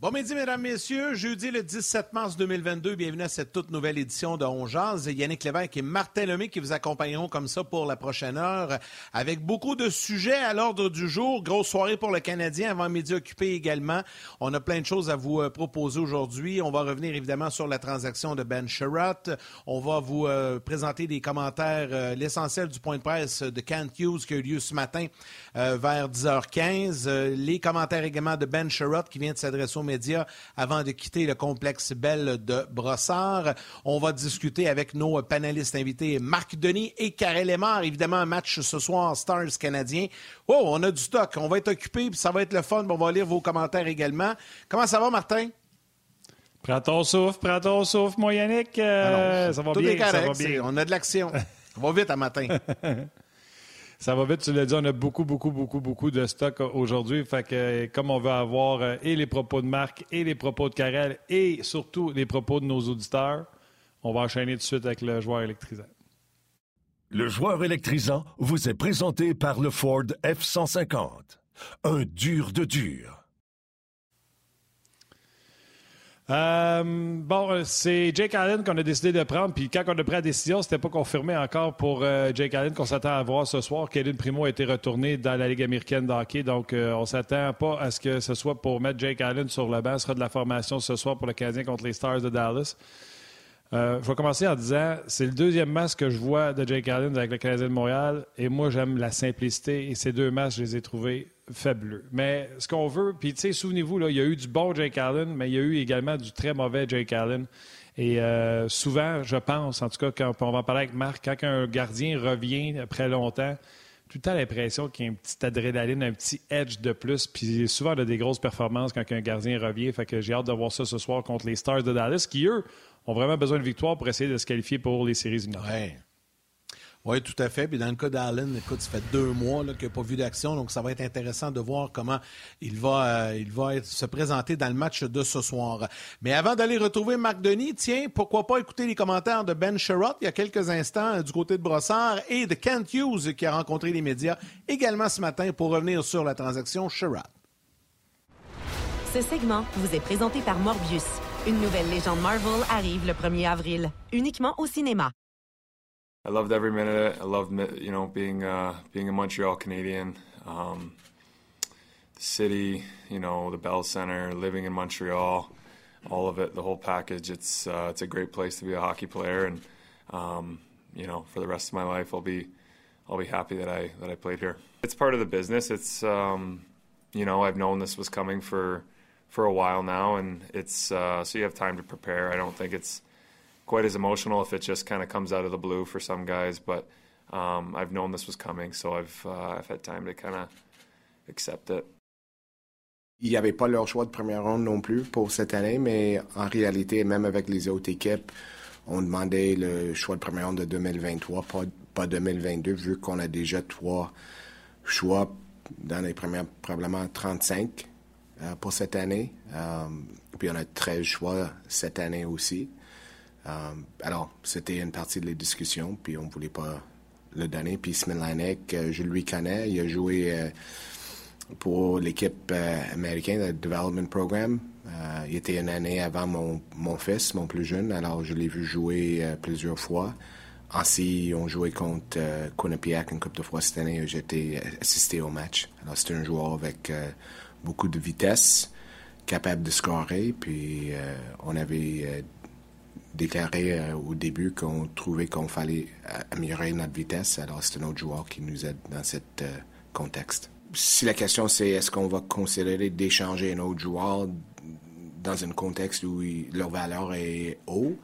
Bon midi, mesdames, messieurs. Jeudi le 17 mars 2022, bienvenue à cette toute nouvelle édition de On Jazz. Yannick Lévesque et Martin Lemay qui vous accompagneront comme ça pour la prochaine heure avec beaucoup de sujets à l'ordre du jour. Grosse soirée pour le Canadien avant midi occupé également. On a plein de choses à vous euh, proposer aujourd'hui. On va revenir évidemment sur la transaction de Ben Sherratt. On va vous euh, présenter des commentaires, euh, l'essentiel du point de presse de Kent Hughes qui a eu lieu ce matin vers 10h15. les commentaires également de Ben Sherratt qui vient de s'adresser au médias avant de quitter le complexe Belle de Brossard. On va discuter avec nos panélistes invités Marc Denis et Karel Lemar. Évidemment, un match ce soir, Stars canadien. Oh, on a du stock. On va être occupé, puis ça va être le fun. On va lire vos commentaires également. Comment ça va, Martin? Prends ton souffle, prends ton souffle, mon Yannick. Euh, ça va bien, ça va bien. On a de l'action. Ça va vite à matin. Ça va vite, tu l'as dit, on a beaucoup, beaucoup, beaucoup, beaucoup de stock aujourd'hui. Fait que comme on veut avoir euh, et les propos de Marc, et les propos de Karel, et surtout les propos de nos auditeurs, on va enchaîner tout de suite avec le joueur électrisant. Le joueur électrisant vous est présenté par le Ford F-150. Un dur de dur. Euh, bon, euh, c'est Jake Allen qu'on a décidé de prendre. Puis quand on a pris la décision, c'était pas confirmé encore pour euh, Jake Allen qu'on s'attend à voir ce soir. Kevin Primo a été retourné dans la Ligue américaine de hockey. Donc, on s'attend pas à ce que ce soit pour mettre Jake Allen sur le banc. Ce sera de la formation ce soir pour le Canadien contre les Stars de Dallas. Je vais commencer en disant c'est le deuxième match que je vois de Jake Allen avec le Canadien de Montréal. Et moi, j'aime la simplicité. Et ces deux matchs, je les ai trouvés fabuleux. Mais ce qu'on veut, puis tu sais, souvenez-vous, il y a eu du bon Jake Allen, mais il y a eu également du très mauvais Jake Allen. Et euh, souvent, je pense, en tout cas, quand on va en parler avec Marc, quand un gardien revient après longtemps, tout le temps l'impression qu'il y a une petite adrénaline, un petit edge de plus. Puis souvent, on a des grosses performances quand un gardien revient. Fait que j'ai hâte de voir ça ce soir contre les Stars de Dallas, qui, eux, ont vraiment besoin de victoire pour essayer de se qualifier pour les séries éliminatoires. Oui, tout à fait. Puis dans le cas d'Allen, écoute, ça fait deux mois qu'il n'a pas vu d'action, donc ça va être intéressant de voir comment il va, euh, il va se présenter dans le match de ce soir. Mais avant d'aller retrouver Marc Denis, tiens, pourquoi pas écouter les commentaires de Ben Sherrod il y a quelques instants euh, du côté de Brossard et de Kent Hughes qui a rencontré les médias également ce matin pour revenir sur la transaction Sherrod. Ce segment vous est présenté par Morbius. Une nouvelle légende Marvel arrive le 1er avril, uniquement au cinéma. I loved every minute. It. I loved you know being uh, being a Montreal Canadian. Um, the city, you know, the Bell Center, living in Montreal, all of it, the whole package. It's uh, it's a great place to be a hockey player, and um, you know, for the rest of my life, I'll be I'll be happy that I that I played here. It's part of the business. It's um, you know, I've known this was coming for for a while now, and it's uh, so you have time to prepare. I don't think it's quite as emotional if it just kind of comes out of the blue for some guys. But um, I've known this was coming, so I've uh, I've had time to kind of accept it. Il n'y avait pas leur choix de première ronde non plus pour cette année, mais en réalité, même avec les autres équipes, on demandait le choix de première ronde de 2023, pas, pas 2022, vu qu'on a déjà trois choix dans les premières, probablement 35 euh, pour cette année. Euh, puis on a 13 choix cette année aussi. Euh, alors, c'était une partie de la discussion, puis on ne voulait pas le donner. Puis Smilanek, euh, je lui connais, il a joué euh, pour l'équipe américaine, le Development Program. il était une année avant mon, fils, mon plus jeune, alors je l'ai vu jouer plusieurs fois. Ainsi, on jouait contre Quinnipiac une couple de fois cette année. J'étais assisté au match. Alors, c'était un joueur avec beaucoup de vitesse, capable de scorer. Puis, on avait déclaré euh, au début qu'on trouvait qu'on fallait euh, améliorer notre vitesse. Alors, c'est un autre joueur qui nous aide dans ce euh, contexte. Si la question c'est est-ce qu'on va considérer d'échanger un autre joueur dans un contexte où leur valeur est haut,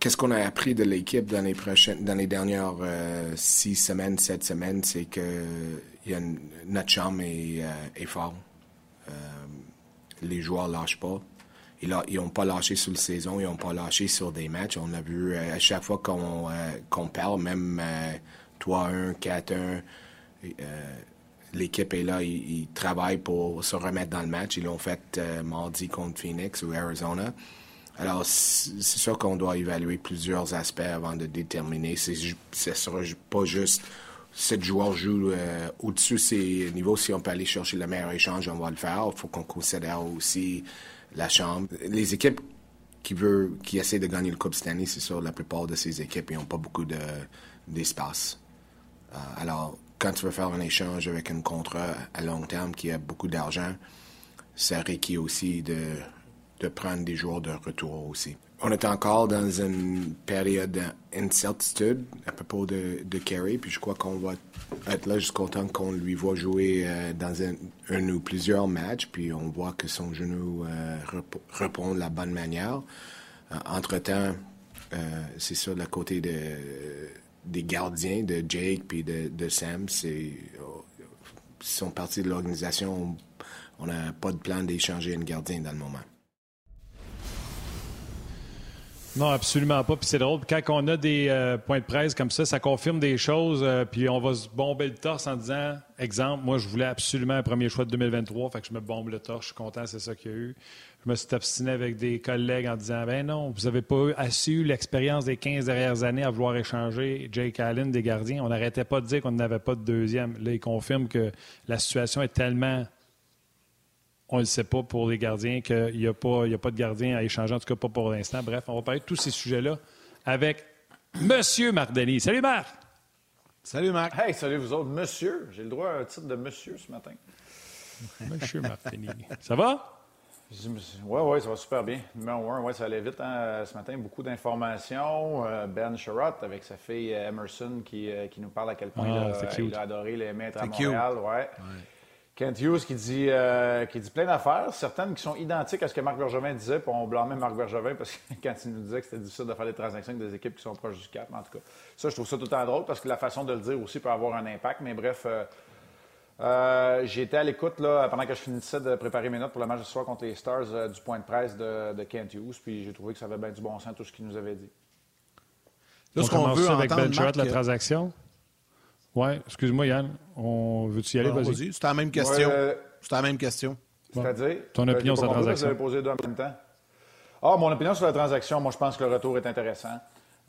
qu'est-ce qu'on a appris de l'équipe dans les prochaines, dans les dernières six semaines, sept semaines, c'est que y a notre chambre est, est fort les joueurs lâchent pas. ils n'ont pas lâché sur la saison, ils n'ont pas lâché sur des matchs. On a vu à chaque fois qu'on qu'on parle, même 3-1, 4-1, l'équipe est là, ils, travaillent pour se remettre dans le match. Ils l'ont fait mardi contre Phoenix ou Arizona. Alors, c'est sûr qu'on doit évaluer plusieurs aspects avant de déterminer. Ce ne sera pas juste sept joueurs jouent euh, au-dessus de ces niveaux. Si on peut aller chercher le meilleur échange, on va le faire. Il faut qu'on considère aussi la chambre. Les équipes qui veulent, qui essaient de gagner le Coupe cette année, c'est sûr, la plupart de ces équipes n'ont pas beaucoup d'espace. Euh, alors, quand tu veux faire un échange avec un contrat à long terme qui a beaucoup d'argent, ça requiert aussi de de prendre des joueurs de retour aussi. On est encore dans une période d'incertitude à propos de, Kerry, puis je crois qu'on va être là jusqu'au temps qu'on lui voit jouer euh, dans un, ou plusieurs matchs, puis on voit que son genou euh, répond de la bonne manière. Euh, entre-temps, c'est sur le côté de, des gardiens, de Jake puis de, Sam, c'est sont partis de l'organisation. On n'a pas de plan d'échanger un gardien dans le moment. Non, absolument pas. Puis c'est drôle, quand on a des euh, points de presse comme ça, ça confirme des choses, euh, puis on va se bomber le torse en disant, exemple, moi je voulais absolument un premier choix de 2023, fait que je me bombe le torse, je suis content, c'est ça qu'il y a eu. Je me suis obstiné avec des collègues en disant, ben non, vous n'avez pas assez eu l'expérience des 15 dernières années à vouloir échanger Jake Allen des gardiens. On n'arrêtait pas de dire qu'on n'avait pas de deuxième. Là, il confirme que la situation est tellement on ne le sait pas pour les gardiens, qu'il n'y a, pas, a pas de gardien à échanger, en tout cas pas pour l'instant. Bref, on va parler de tous ces sujets-là avec Monsieur Denis. Salut Marc! Salut Marc! Hey, salut vous autres. Monsieur, j'ai le droit à un titre de monsieur ce matin. Monsieur Denis. Ça va? Oui, oui, ça va super bien. Numéro un, oui, ça allait vite hein, ce matin. Beaucoup d'informations. Euh, ben Sherrod avec sa fille euh, Emerson qui, euh, qui nous parle à quel point ah, il, a, adoré les maîtres à Montréal. Ouais. ouais. Kent Hughes qui dit, euh, qui dit plein d'affaires, certaines qui sont identiques à ce que Marc Bergevin disait, puis on blâmait Marc Bergevin parce que quand il nous disait que c'était difficile de faire des transactions avec des équipes qui sont proches du cap, en tout cas. Ça, je trouve ça tout le temps drôle parce que la façon de le dire aussi peut avoir un impact, mais bref. Euh, euh, j'ai été à l'écoute là, pendant que je finissais de préparer mes notes pour le match de ce soir contre les Stars du point de presse de, Kent Hughes, puis j'ai trouvé que ça avait bien du bon sens tout ce qu'il nous avait dit. Là, ce qu'on veut avec Ben la transaction? Oui, excuse-moi, Yann. On veut-tu y aller? vas-y. Vas c'est la même question. Ouais, c'est la même question. C'est-à-dire? Ton opinion sur la transaction. Vous avez posé deux en même temps. Ah, mon opinion sur la transaction, moi, je pense que le retour est intéressant.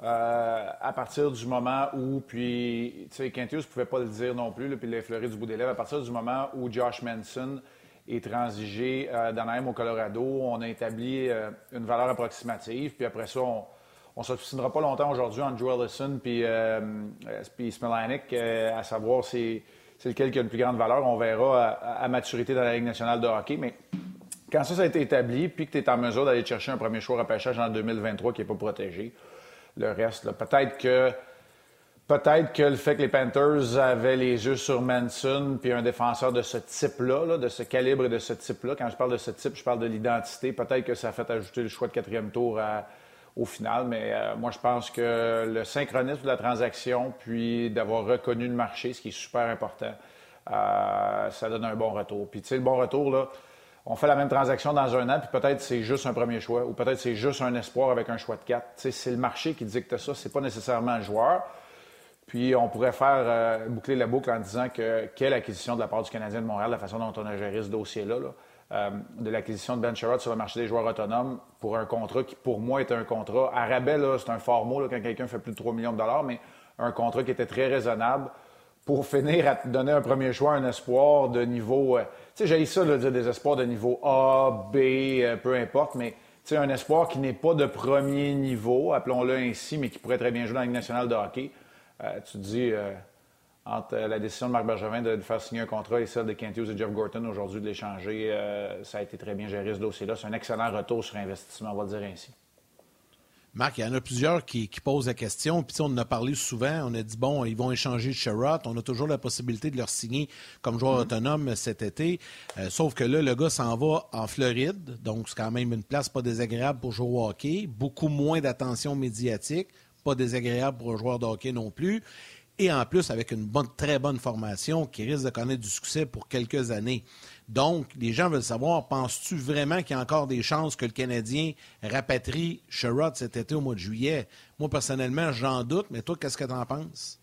Euh, à partir du moment où, puis, tu sais, Quintius ne pouvait pas le dire non plus, puis il l'a du bout des lèvres, à partir du moment où Josh Manson est transigé euh, d'Anaheim au Colorado, on a établi euh, une valeur approximative, puis après ça, on, on ne s'obstinera pas longtemps aujourd'hui entre Joe Ellison et euh, euh, à savoir c'est, lequel qui a une plus grande valeur. On verra à, maturité dans la Ligue nationale de hockey. Mais quand ça, ça a été établi, puis que tu es en mesure d'aller chercher un premier choix repêchage en 2023 qui n'est pas protégé, le reste, peut-être que Peut-être que le fait que les Panthers avaient les yeux sur Manson, puis un défenseur de ce type-là, de ce calibre et de ce type-là, quand je parle de ce type, je parle de l'identité, peut-être que ça a fait ajouter le choix de quatrième tour à, au final. Mais euh, moi, je pense que le synchronisme de la transaction, puis d'avoir reconnu le marché, ce qui est super important, euh, ça donne un bon retour. Puis, tu sais, le bon retour, là, on fait la même transaction dans un an, puis peut-être c'est juste un premier choix, ou peut-être c'est juste un espoir avec un choix de quatre. Tu sais, c'est le marché qui dicte ça, c'est pas nécessairement le joueur. Puis on pourrait faire euh, boucler la boucle en disant que quelle acquisition de la part du Canadien de Montréal, la façon dont on a géré ce dossier-là, là de l'acquisition de Ben Sherrod sur le marché des joueurs autonomes pour un contrat qui, pour moi, est un contrat. À rabais, c'est un fort mot quand quelqu'un fait plus de 3 millions de dollars, mais un contrat qui était très raisonnable pour finir à te donner un premier choix, un espoir de niveau. Euh, tu sais, j'ai ça, de dire des espoirs de niveau A, B, euh, peu importe, mais tu un espoir qui n'est pas de premier niveau, appelons-le ainsi, mais qui pourrait très bien jouer dans la Ligue nationale de hockey. tu te dis entre la décision de Marc Bergevin de, faire signer un contrat et celle de Kent Hughes et Jeff Gorton aujourd'hui de l'échanger, euh, ça a été très bien géré ce dossier-là. C'est un excellent retour sur investissement, on va le dire ainsi. Marc, il y en a plusieurs qui, posent la question. Puis, on en a parlé souvent. On a dit, bon, ils vont échanger Sherrod. On a toujours la possibilité de leur signer comme joueur mm-hmm. autonome cet été. Euh, sauf que là, le gars s'en va en Floride. Donc, c'est quand même une place pas désagréable pour jouer au hockey. Beaucoup moins d'attention médiatique. Pas désagréable pour un joueur de hockey non plus. Et en plus avec une bonne, très bonne formation qui risque de connaître du succès pour quelques années. Donc, les gens veulent savoir, penses-tu vraiment qu'il y a encore des chances que le Canadien rapatrie Sherrod cet été au mois de juillet? Moi, personnellement, j'en doute, mais toi, qu'est-ce que tu en penses?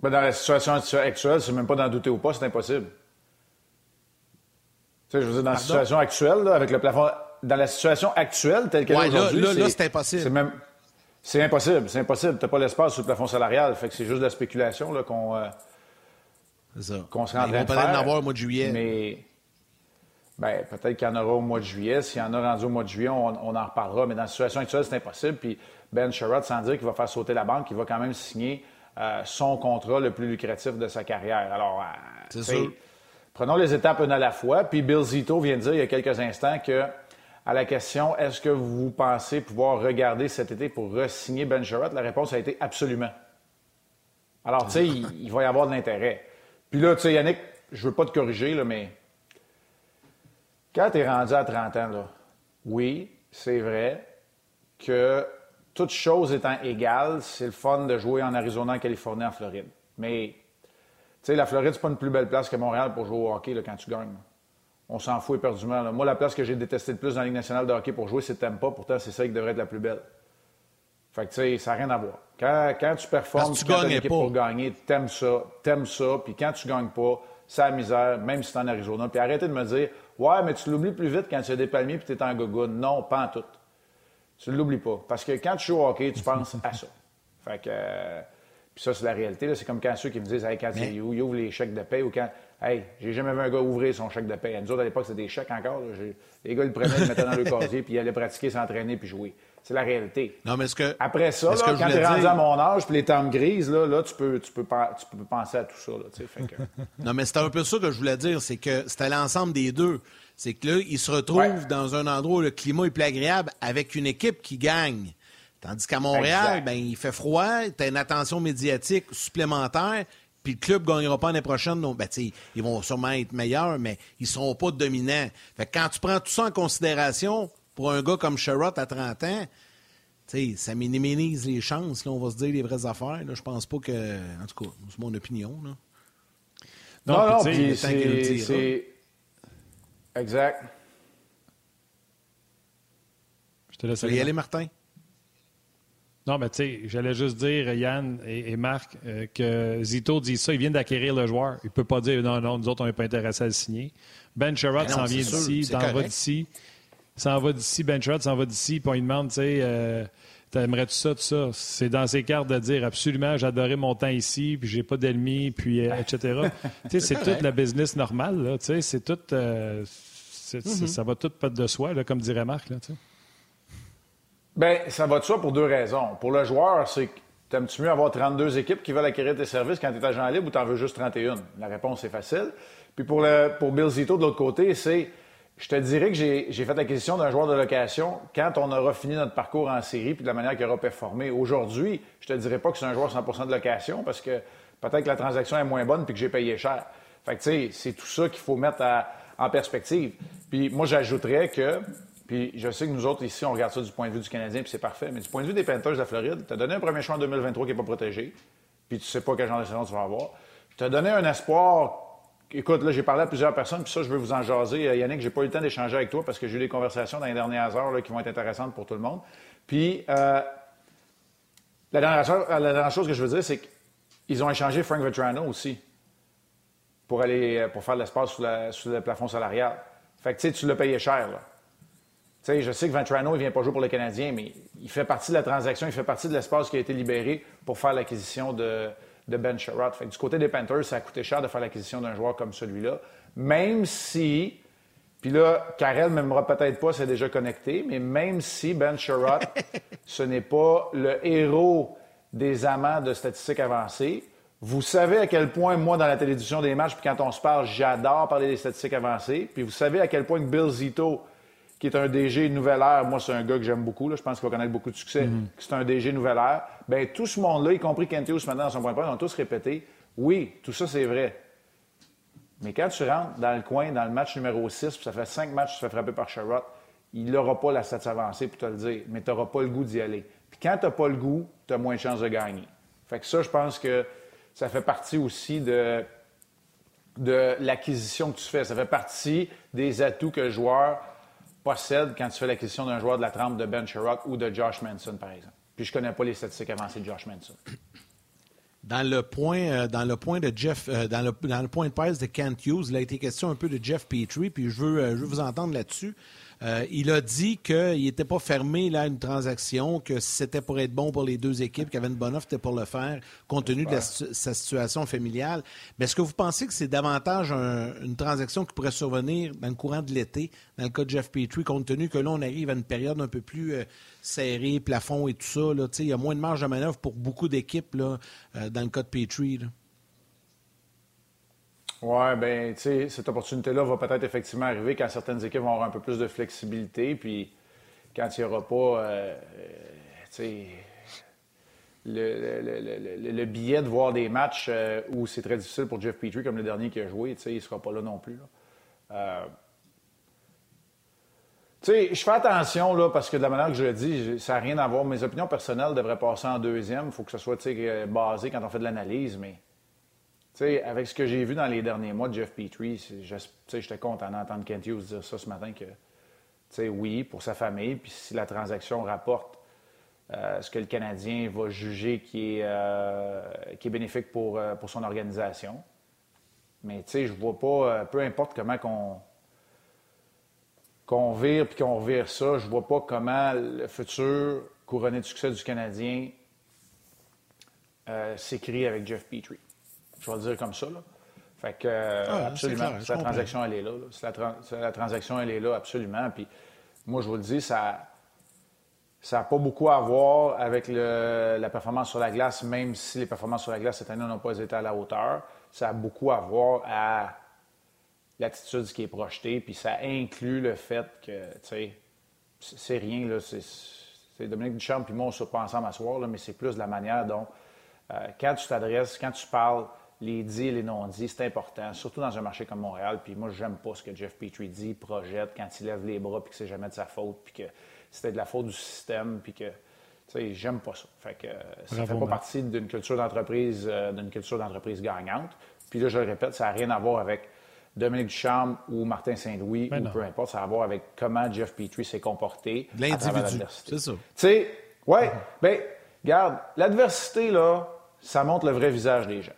Ben, dans la situation actuelle, c'est même pas d'en douter ou pas, c'est impossible. Tu sais, je veux dire, dans la situation actuelle, avec le plafond. Dans la situation actuelle, telle qu'elle est aujourd'hui. Là, là, c'est impossible. C'est même. C'est impossible, c'est impossible. Tu n'as pas l'espace sur le plafond salarial. Fait que c'est juste de la spéculation là, qu'on. Euh, qu'on se rend en train avoir au mois de juillet. Mais. Ben, peut-être qu'il y en aura au mois de juillet. S'il y en a rendu au mois de juillet, on, en reparlera. Mais dans la situation actuelle, c'est impossible. Puis Ben Sherrod, sans dire qu'il va faire sauter la banque, il va quand même signer euh, son contrat le plus lucratif de sa carrière. Alors, euh, prenons les étapes une à la fois. Puis Bill Zito vient de dire il y a quelques instants que à la question est-ce que vous pensez pouvoir regarder cet été pour re-signer Ben Sherrod, la réponse a été absolument. Alors, tu sais, il, va y avoir de l'intérêt. Puis là, tu sais, Yannick, je veux pas te corriger, mais quand tu es rendu à 30 ans, là, oui, c'est vrai que toutes choses étant égales, c'est le fun de jouer en Arizona, en Californie, en Floride. Mais, tu sais, la Floride, c'est pas une plus belle place que Montréal pour jouer au hockey là, quand tu gagnes. On s'en fout éperdument. Moi, la place que j'ai détestée le plus dans la Ligue nationale de hockey pour jouer, c'est Tampa. Pourtant, c'est celle qui devrait être la plus belle. Fait que, tu sais, ça n'a rien à voir. Quand, quand tu performes, tu tu l'équipe pour gagner, t'aimes ça, t'aimes ça. Puis quand tu gagnes pas, c'est la misère, même si es en Arizona. Puis arrêtez de me dire, ouais, mais tu l'oublies plus vite quand tu as des palmiers puis es en gogo. Non, pas en tout. Tu ne l'oublies pas. Parce que quand tu joues au hockey, tu penses à ça. Fait que. Euh, puis ça, c'est la réalité. C'est comme quand ceux qui me disent, hey, quand mais... ils ouvrent les chèques de paie ou quand. Hey, j'ai jamais vu un gars ouvrir son chèque de paie. Nous autres, à l'époque, c'était des chèques encore. Les gars, le prenaient, ils le mettaient dans le casier, puis ils allaient pratiquer, s'entraîner, puis jouer. C'est la réalité. Non, mais ce que. Après ça, là, quand tu es rendu à mon âge, puis les temps grises, là, là tu, peux, tu, peux, tu peux penser à tout ça. Là, fait que... non, mais c'était un peu ça que je voulais dire. C'est que c'était l'ensemble des deux. C'est que là, ils se retrouvent dans un endroit où le climat est plus agréable avec une équipe qui gagne. Tandis qu'à Montréal, ben, il fait froid, tu as une attention médiatique supplémentaire, puis le club ne gagnera pas l'année prochaine. Donc, ben, ils vont sûrement être meilleurs, mais ils ne seront pas dominants. Fait quand tu prends tout ça en considération, pour un gars comme Sherrod à 30 ans, ça minimise les chances. Là, on va se dire les vraies affaires. Je pense pas que. En tout cas, c'est mon opinion. Là. Non, non, puis c'est. Exact. Je te laisse aller. aller, Martin. Non, mais tu sais, j'allais juste dire, Yann et, Marc, euh, que Zito dit ça, il vient d'acquérir le joueur. Il ne peut pas dire non, non, nous autres, on n'est pas intéressés à le signer. Ben Sherrod s'en vient d'ici, s'en va d'ici. S'en va d'ici, Ben Sherrod s'en va d'ici, puis on lui demande, tu sais, euh, t'aimerais-tu ça, tout ça? C'est dans ses cartes de dire absolument, j'adorais mon temps ici, puis j'ai pas d'ennemis, puis euh, etc. tu sais, c'est toute la business normale, là, tu sais, c'est tout. Mm-hmm. Ça va tout pas de soi, là, comme dirait Marc, là, tu sais. Bien, ça va de soi pour deux raisons. Pour le joueur, c'est que t'aimes-tu mieux avoir 32 équipes qui veulent acquérir tes services quand tu es agent libre ou t'en veux juste 31? La réponse est facile. Puis pour, le, pour Bill Zito, de l'autre côté, c'est je te dirais que j'ai fait l'acquisition d'un joueur de location quand on aura fini notre parcours en série puis de la manière qu'il aura performé. Aujourd'hui, je te dirais pas que c'est un joueur 100% de location parce que peut-être que la transaction est moins bonne puis que j'ai payé cher. Fait que, tu sais, c'est tout ça qu'il faut mettre en perspective. Puis moi, j'ajouterais que puis je sais que nous autres, ici, on regarde ça du point de vue du Canadien, puis c'est parfait. Mais du point de vue des Panthers de la Floride, tu as donné un premier choix en 2023 qui n'est pas protégé, puis tu sais pas quel genre de saison tu vas avoir. Tu as donné un espoir. Écoute, là, j'ai parlé à plusieurs personnes, puis ça, je veux vous en jaser. Euh, Yannick, j'ai pas eu le temps d'échanger avec toi parce que j'ai eu des conversations dans les dernières heures là, qui vont être intéressantes pour tout le monde. Puis, euh, la, dernière chose, que je veux dire, c'est qu'ils ont échangé Frank Vetrano aussi pour aller euh, pour faire de l'espace sous, le plafond salarial. Fait que, tu sais, tu l'as payé cher, là je sais que Ventrano ne vient pas jouer pour le Canadien, mais il fait partie de la transaction, il fait partie de l'espace qui a été libéré pour faire l'acquisition de, Ben Sherrod. du côté des Panthers, ça a coûté cher de faire l'acquisition d'un joueur comme celui-là, même si, puis là, Karel ne m'aimera peut-être pas, c'est déjà connecté, mais même si Ben Sherrod, ce n'est pas le héros des amants de statistiques avancées, vous savez à quel point, moi, dans la télévision des matchs, puis quand on se parle, j'adore parler des statistiques avancées. Puis vous savez à quel point Bill Zito qui est un DG Nouvelle Ère. Moi, c'est un gars que j'aime beaucoup. Je pense qu'il va connaître beaucoup de succès. Mhm. C'est un DG Nouvelle Ère. Bien, tout ce monde-là, y compris Kentius maintenant dans son point de presse, ont tous répété oui, tout ça, c'est vrai. Mais quand tu rentres dans le coin, dans le match numéro 6, puis ça fait cinq matchs que tu te fais frapper par Sherrod, il n'aura pas la stats avancée pour te le dire, mais tu n'auras pas le goût d'y aller. Puis quand tu n'as pas le goût, tu as moins de chances de gagner. Fait que ça, je pense que ça fait partie aussi de, de l'acquisition que tu fais. Ça fait partie des atouts que le joueur possède quand tu fais l'acquisition d'un joueur de la trempe de Ben Sherrock ou de Josh Manson, par exemple. Puis je connais pas les statistiques avancées de Josh Manson. Dans le point, euh, dans le point de Jeff, euh, dans, le, dans le point de presse de Kent Hughes, il a été question un peu de Jeff Petrie, puis je veux, euh, je veux vous entendre là-dessus. Euh, il a dit qu'il n'était pas fermé là, à une transaction, que c'était pour être bon pour les deux équipes, qu'il avait une bonne offre pour le faire, compte tenu de sa situation familiale. Mais est-ce que vous pensez que c'est davantage une transaction qui pourrait survenir dans le courant de l'été, dans le cas de Jeff Petrie, compte tenu que là, on arrive à une période un peu plus euh, serrée, plafond et tout ça? Là, il y a moins de marge de manœuvre pour beaucoup d'équipes euh, dans le cas de Petrie. Oui, bien, tu sais, cette opportunité-là va peut-être effectivement arriver quand certaines équipes vont avoir un peu plus de flexibilité, puis quand il n'y aura pas, euh, tu sais, le, billet de voir des matchs euh, où c'est très difficile pour Jeff Petrie, comme le dernier qui a joué, tu sais, il ne sera pas là non plus. Euh, tu sais, je fais attention, là, parce que de la manière que je le dis, ça n'a rien à voir. Mes opinions personnelles devraient passer en deuxième. Il faut que ce soit, tu sais, basé quand on fait de l'analyse, mais avec ce que j'ai vu dans les derniers mois de Jeff Petrie, j'étais content d'entendre Kent Hughes dire ça ce matin que, oui, pour sa famille, puis si la transaction rapporte euh, ce que le Canadien va juger qui est, euh, bénéfique pour, euh, pour son organisation. Mais tu je vois pas, peu importe comment qu'on qu'on vire puis qu'on vire ça, je vois pas comment le futur couronné de succès du Canadien s'écrit avec Jeff Petrie. Je vais le dire comme ça. Là. Fait que, ah, absolument. la transaction, elle est là. la, transaction, elle est là, absolument. Puis, moi, je vous le dis, ça n'a pas beaucoup à voir avec la performance sur la glace, même si les performances sur la glace cette année n'ont pas été à la hauteur. Ça a beaucoup à voir à l'attitude qui est projetée, puis ça inclut le fait que, tu sais, c'est rien, là, c'est Dominique Duchamp puis moi, on ne se pas ensemble à soir, là, mais c'est plus de la manière dont, euh, quand tu t'adresses, quand tu parles les dits et les non-dits, c'est important, surtout dans un marché comme Montréal. Puis moi, j'aime pas ce que Jeff Petrie dit, projette, quand il lève les bras, puis que c'est jamais de sa faute, puis que c'était de la faute du système, puis que, tu sais, j'aime pas ça. Fait que ça ne fait pas partie d'une culture d'entreprise, euh, d'une culture d'entreprise gagnante. Puis là, je le répète, ça n'a rien à voir avec Dominique Ducharme ou Martin Saint-Louis, ben ou peu importe, ça a à voir avec comment Jeff Petrie s'est comporté L'individu, c'est ça. Tu sais, ouais, bien, regarde, l'adversité, là, ça montre le vrai visage des gens.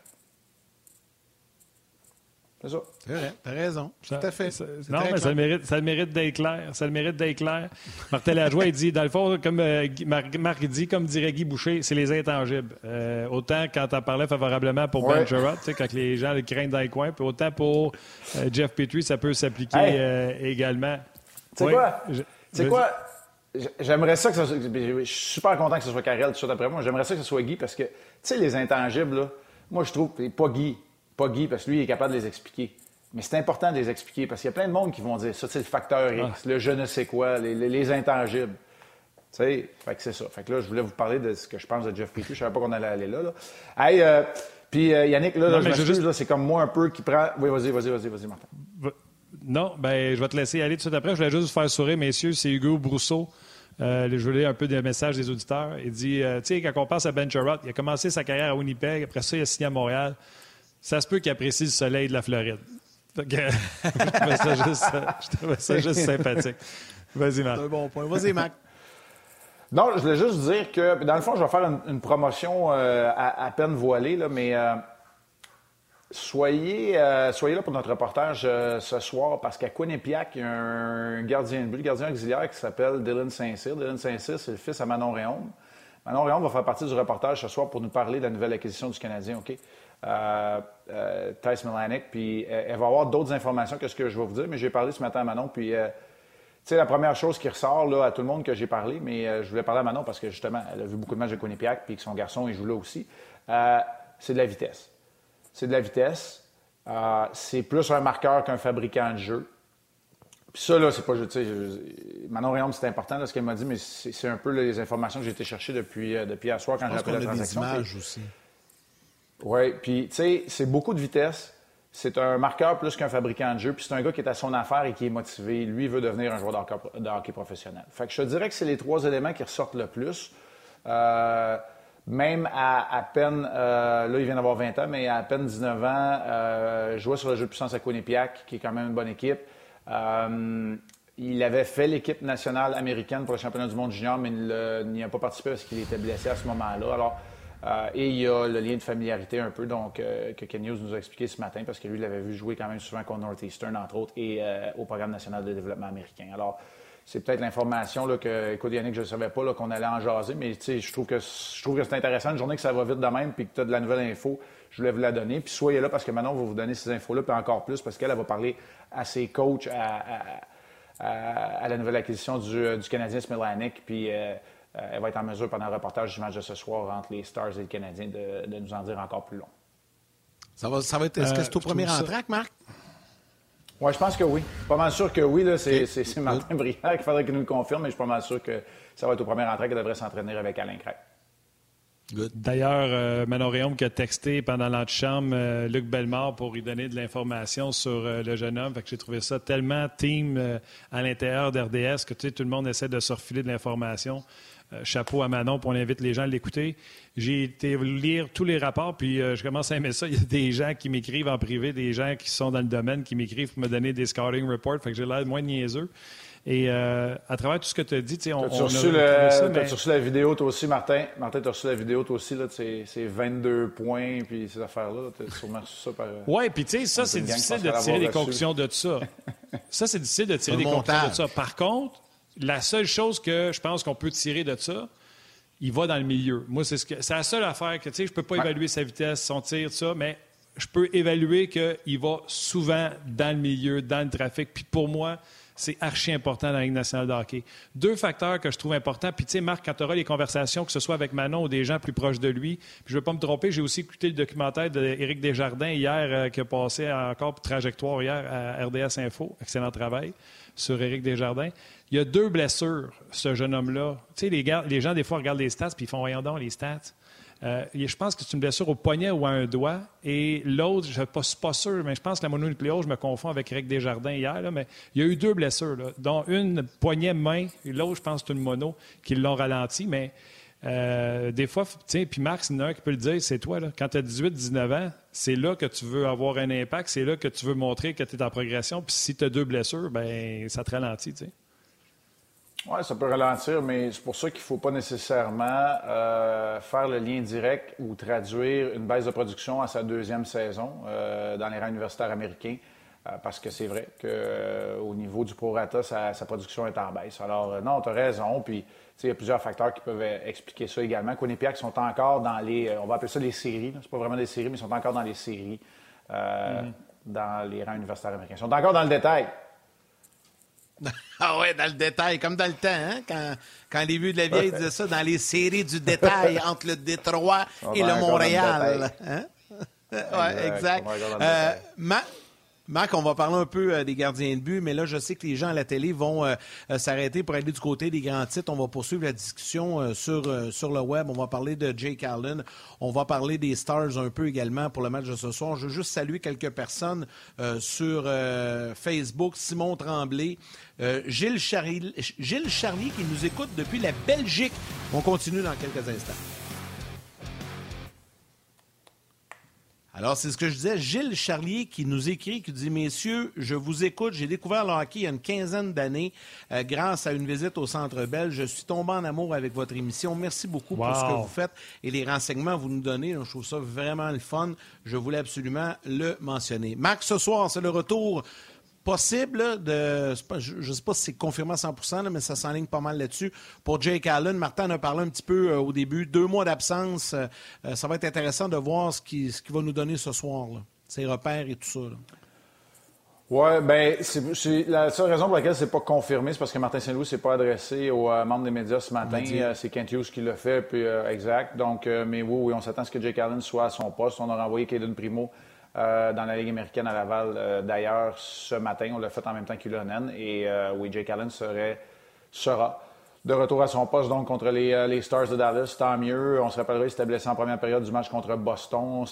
C'est ça. C'est vrai, t'as raison. Tout à fait. non, mais ça le mérite, ça le mérite d'être clair. Ça le mérite d'être clair. Martin Lajoie, il dit, dans le fond, comme euh, Marc, dit, comme dirait Guy Boucher, c'est les intangibles. Euh, autant quand tu parlais favorablement pour Ben Gerrard, quand les gens le craignent dans les coins, puis autant pour euh, Jeff Petrie, ça peut s'appliquer également. Tu sais quoi? Tu quoi? J'aimerais ça que ça soit. Je suis super content que ce soit Karel tout ça d'après moi. J'aimerais ça que ce soit Guy parce que, tu sais, les intangibles, là, moi, je trouve, pas Guy, pas Guy, parce que lui, il est capable de les expliquer. Mais c'est important de les expliquer parce qu'il y a plein de monde qui vont dire ça, c'est le facteur X, ah. le je ne sais quoi, les, intangibles. Tu sais, fait que c'est ça. Fait que là, je voulais vous parler de ce que je pense de Jeff Petrie. Je savais pas qu'on allait aller là. là. Hey, euh, puis euh, Yannick, là, je c'est comme moi un peu qui prend. Oui, vas-y, vas-y, vas-y, vas-y, Martin. Non, ben, je vais te laisser aller tout de suite après. Je voulais juste vous faire sourire, messieurs. C'est Hugo Brousseau. Euh, je voulais un peu des messages des auditeurs. Il dit, tu sais, quand on passe à Ben Sherrod, il a commencé sa carrière à Winnipeg. Après ça, il a signé à Montréal ça se peut qu'il apprécie le soleil de la Floride. je trouvais ça juste, ça juste sympathique. Vas-y, Marc. un bon point. Vas-y, Marc. Non, je voulais juste dire que, dans le fond, je vais faire une, promotion euh, à, peine voilée, là, mais euh, soyez, euh, soyez là pour notre reportage ce soir parce qu'à Quinnipiac, il y a un gardien de but, gardien auxiliaire qui s'appelle Dylan Saint-Cyr. Dylan Saint-Cyr, c'est le fils à Manon Réaume. Manon Réaume va faire partie du reportage ce soir pour nous parler de la nouvelle acquisition du Canadien, OK? Euh, euh, Milanic. Puis euh, elle va avoir d'autres informations que ce que je vais vous dire, mais j'ai parlé ce matin à Manon. Puis, euh, tu sais, la première chose qui ressort là, à tout le monde que j'ai parlé, mais je voulais parler à Manon parce que justement, elle a vu beaucoup de matchs de Quinnipiac, puis que son garçon, il joue là aussi. c'est de la vitesse. C'est de la vitesse. c'est plus un marqueur qu'un fabricant de jeu. Puis ça, là, c'est pas, tu sais, Manon Réaume, c'est important, ce qu'elle m'a dit, mais c'est un peu les informations que j'ai été chercher depuis, depuis hier soir quand j'ai appris la transaction. Des images aussi. Oui, puis tu sais, c'est beaucoup de vitesse. C'est un marqueur plus qu'un fabricant de jeu. Puis c'est un gars qui est à son affaire et qui est motivé. Lui, veut devenir un joueur de hockey, professionnel. Fait que je te dirais que c'est les trois éléments qui ressortent le plus. Euh, même à peine, euh, là, il vient d'avoir 20 ans, mais à à peine 19 ans, euh, jouait sur le jeu de puissance à Quinnipiac, qui est quand même une bonne équipe. Il avait fait l'équipe nationale américaine pour le championnat du monde junior, mais il n'y a pas participé parce qu'il était blessé à ce moment-là. Alors, euh, et il y a le lien de familiarité un peu donc, euh, que Ken Hughes nous a expliqué ce matin parce que lui, il l'avait vu jouer quand même souvent contre Northeastern, entre autres, et euh, au programme national de développement américain. Alors, c'est peut-être l'information que, écoute, Yannick, je ne savais pas qu'on allait en jaser, mais je trouve que que c'est intéressant. Une journée que ça va vite de même, puis que tu as de la nouvelle info, je voulais vous la donner. Puis soyez là parce que maintenant, on va vous donner ces infos-là, puis encore plus, parce qu'elle va parler à ses coachs, à, la nouvelle acquisition du, Canadien Smilanic, puis elle va être en mesure, pendant le reportage du match de ce soir entre les Stars et le Canadien, de, nous en dire encore plus long. Ça va, ça va être. Est-ce que c'est au euh, premier entraque, Marc? Oui, je pense que oui. Pas mal sûr que oui. C'est Martin Brière qu'il faudrait qu'il nous le confirme, mais je suis pas mal sûr que ça va être au premier entraque qu'il devrait s'entraîner avec Alain Craig. D'ailleurs, euh, Manon Réaume qui a texté pendant l'antichambre euh, Luc Bellemare pour lui donner de l'information sur euh, le jeune homme. Fait j'ai trouvé ça tellement team à l'intérieur d'RDS que tout le monde essaie de se refiler de l'information. Chapeau à Manon, pour on invite les gens à l'écouter. J'ai été lire tous les rapports, puis je commence à aimer ça. Il y a des gens qui m'écrivent en privé, des gens qui sont dans le domaine, qui m'écrivent pour me donner des scouting reports. Fait que j'ai l'air moins niaiseux. Et euh, à travers tout ce que tu as dit, on, as reçu, reçu la vidéo toi aussi, Martin? Martin, tu as reçu la vidéo toi aussi, là, ces, 22 points, puis ces affaires-là? Tu as sûrement reçu ça par... Oui, puis tu sais, ça, c'est difficile de tirer des conclusions de ça. ça, c'est difficile de tirer des conclusions de ça. Par contre, la seule chose que je pense qu'on peut tirer de ça, il va dans le milieu. Moi, c'est ce la seule affaire que, tu sais, je peux pas évaluer sa vitesse, son tir, ça, mais je peux évaluer qu'il va souvent dans le milieu, dans le trafic. Puis pour moi, c'est archi important dans la Ligue nationale de hockey. Deux facteurs que je trouve importants. Puis, tu sais, Marc, quand tu auras les conversations, que ce soit avec Manon ou des gens plus proches de lui, puis je ne vais pas me tromper, j'ai aussi écouté le documentaire d'Éric Desjardins hier, euh, qui a passé encore trajectoire hier à RDS Info. Excellent travail sur Éric Desjardins. Il y a deux blessures, ce jeune homme-là. Tu sais, les, gens, des fois, regardent les stats, puis ils font, voyons donc, les stats. Euh, je pense que c'est une blessure au poignet ou à un doigt. Et l'autre, je ne suis pas sûr, mais je pense que la mononucléose, je me confonds avec Eric Desjardins hier, mais il y a eu deux blessures, dont une poignet-main, et l'autre, je pense c'est une mono, qui l'ont ralenti. Mais euh, des fois, tiens, puis Max, il y en a un qui peut le dire, c'est toi, là, quand tu as 18-19 ans, c'est là que tu veux avoir un impact, c'est là que tu veux montrer que tu es en progression. Puis si tu as deux blessures, ben ça te ralentit. sais. Oui, ça peut ralentir, mais c'est pour ça qu'il ne faut pas nécessairement euh, faire le lien direct ou traduire une baisse de production à sa deuxième saison euh, dans les rangs universitaires américains, parce que c'est vrai qu'au niveau du prorata, sa, sa production est en baisse. Alors, non, tu as raison, puis il y a plusieurs facteurs qui peuvent expliquer ça également. Quinnipiac sont encore dans les, on va appeler ça les séries, c'est pas vraiment des séries, mais ils sont encore dans les séries mm-hmm. dans les rangs universitaires américains. Ils sont encore dans le détail. ah ouais, dans le détail, comme dans le temps, hein? quand, quand les vues de la vieille disaient ça, dans les séries du détail entre le Détroit et le Montréal. Hein? ouais, exact. Euh, Marc, on va parler un peu euh, des gardiens de but, mais là, je sais que les gens à la télé vont euh, euh, s'arrêter pour aller du côté des grands titres. On va poursuivre la discussion sur, le web. On va parler de Jake Allen. On va parler des Stars un peu également pour le match de ce soir. Je veux juste saluer quelques personnes sur Facebook. Simon Tremblay, Gilles, Charlie, Gilles Charlier qui nous écoute depuis la Belgique. On continue dans quelques instants. Alors, c'est ce que je disais. Gilles Charlier qui nous écrit, qui dit Messieurs, je vous écoute. J'ai découvert le hockey il y a une quinzaine d'années euh, grâce à une visite au Centre Bell. Je suis tombé en amour avec votre émission. Merci beaucoup pour ce que vous faites et les renseignements que vous nous donnez. Je trouve ça vraiment le fun. Je voulais absolument le mentionner. Marc, ce soir, c'est le retour possible de. je ne sais pas si c'est confirmé à 100 mais ça s'enligne pas mal là-dessus. Pour Jake Allen, Martin en a parlé un petit peu euh, au début. Deux mois d'absence. Euh, euh, ça va être intéressant de voir ce qu'il ce va nous donner ce soir, là. ses repères et tout ça. Oui, bien, c'est la seule raison pour laquelle c'est pas confirmé, c'est parce que Martin Saint-Louis s'est pas adressé aux membres des médias ce matin. c'est Kent Hughes qui l'a fait, puis exact. Donc, mais oui, oui, on s'attend à ce que Jake Allen soit à son poste. On a renvoyé Kaden Primo euh, dans la Ligue américaine à Laval. Euh, d'ailleurs, ce matin, on l'a fait en même temps qu'Ulonen. Et euh, oui, Jake Allen serait, sera de retour à son poste donc contre les, Stars de Dallas. Tant mieux. On se rappellerait qu'il s'était blessé en première période du match contre Boston.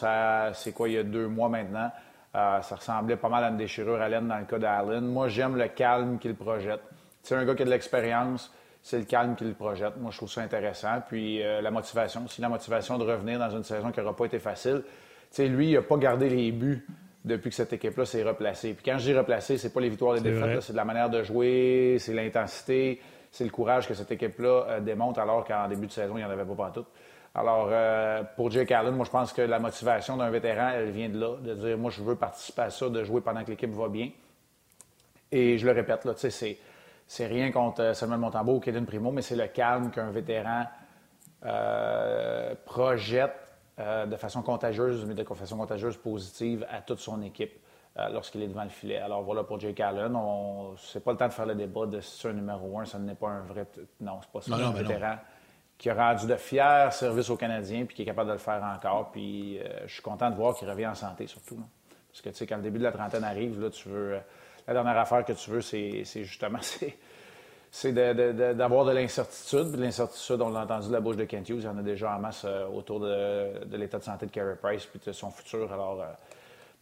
C'est quoi, il y a deux mois maintenant. ça ressemblait pas mal à une déchirure laine dans le cas d'Allen. Moi, j'aime le calme qu'il projette. C'est un gars qui a de l'expérience, c'est le calme qui le projette. Moi, je trouve ça intéressant. Puis la motivation, si la motivation de revenir dans une saison qui n'aura pas été facile. Sais, lui, il n'a pas gardé les buts depuis que cette équipe-là s'est replacée. Puis quand je dis replacée, c'est pas les victoires et les défaites, c'est de la manière de jouer, c'est l'intensité, c'est le courage que cette équipe-là euh, démontre alors qu'en début de saison, il n'y en avait pas tout. Alors, euh, pour Jake Allen, moi, je pense que la motivation d'un vétéran, elle vient de là, de dire, moi, je veux participer à ça, de jouer pendant que l'équipe va bien. Et je le répète, là, tu sais, c'est, rien contre euh, Samuel Montembeau ou Kevin Primo, mais c'est le calme qu'un vétéran projette de façon contagieuse, mais de façon contagieuse positive à toute son équipe. Euh, lorsqu'il est devant le filet. Alors voilà pour Jake Allen. On... C'est pas le temps de faire le débat de si c'est un numéro un, ça n'est pas un vrai. Non, c'est pas ça. Un vétéran qui a rendu de fiers services aux Canadiens puis qui est capable de le faire encore. Puis euh, je suis content de voir qu'il revient en santé surtout. Parce que tu sais, quand le début de la trentaine arrive, là, tu veux. Euh, la dernière affaire que tu veux, c'est justement c'est d'avoir de, l'incertitude. L'incertitude, on l'a entendu de la bouche de Kent Hughes, il y en a déjà en masse autour de, l'état de santé de Carey Price puis de son futur. Alors,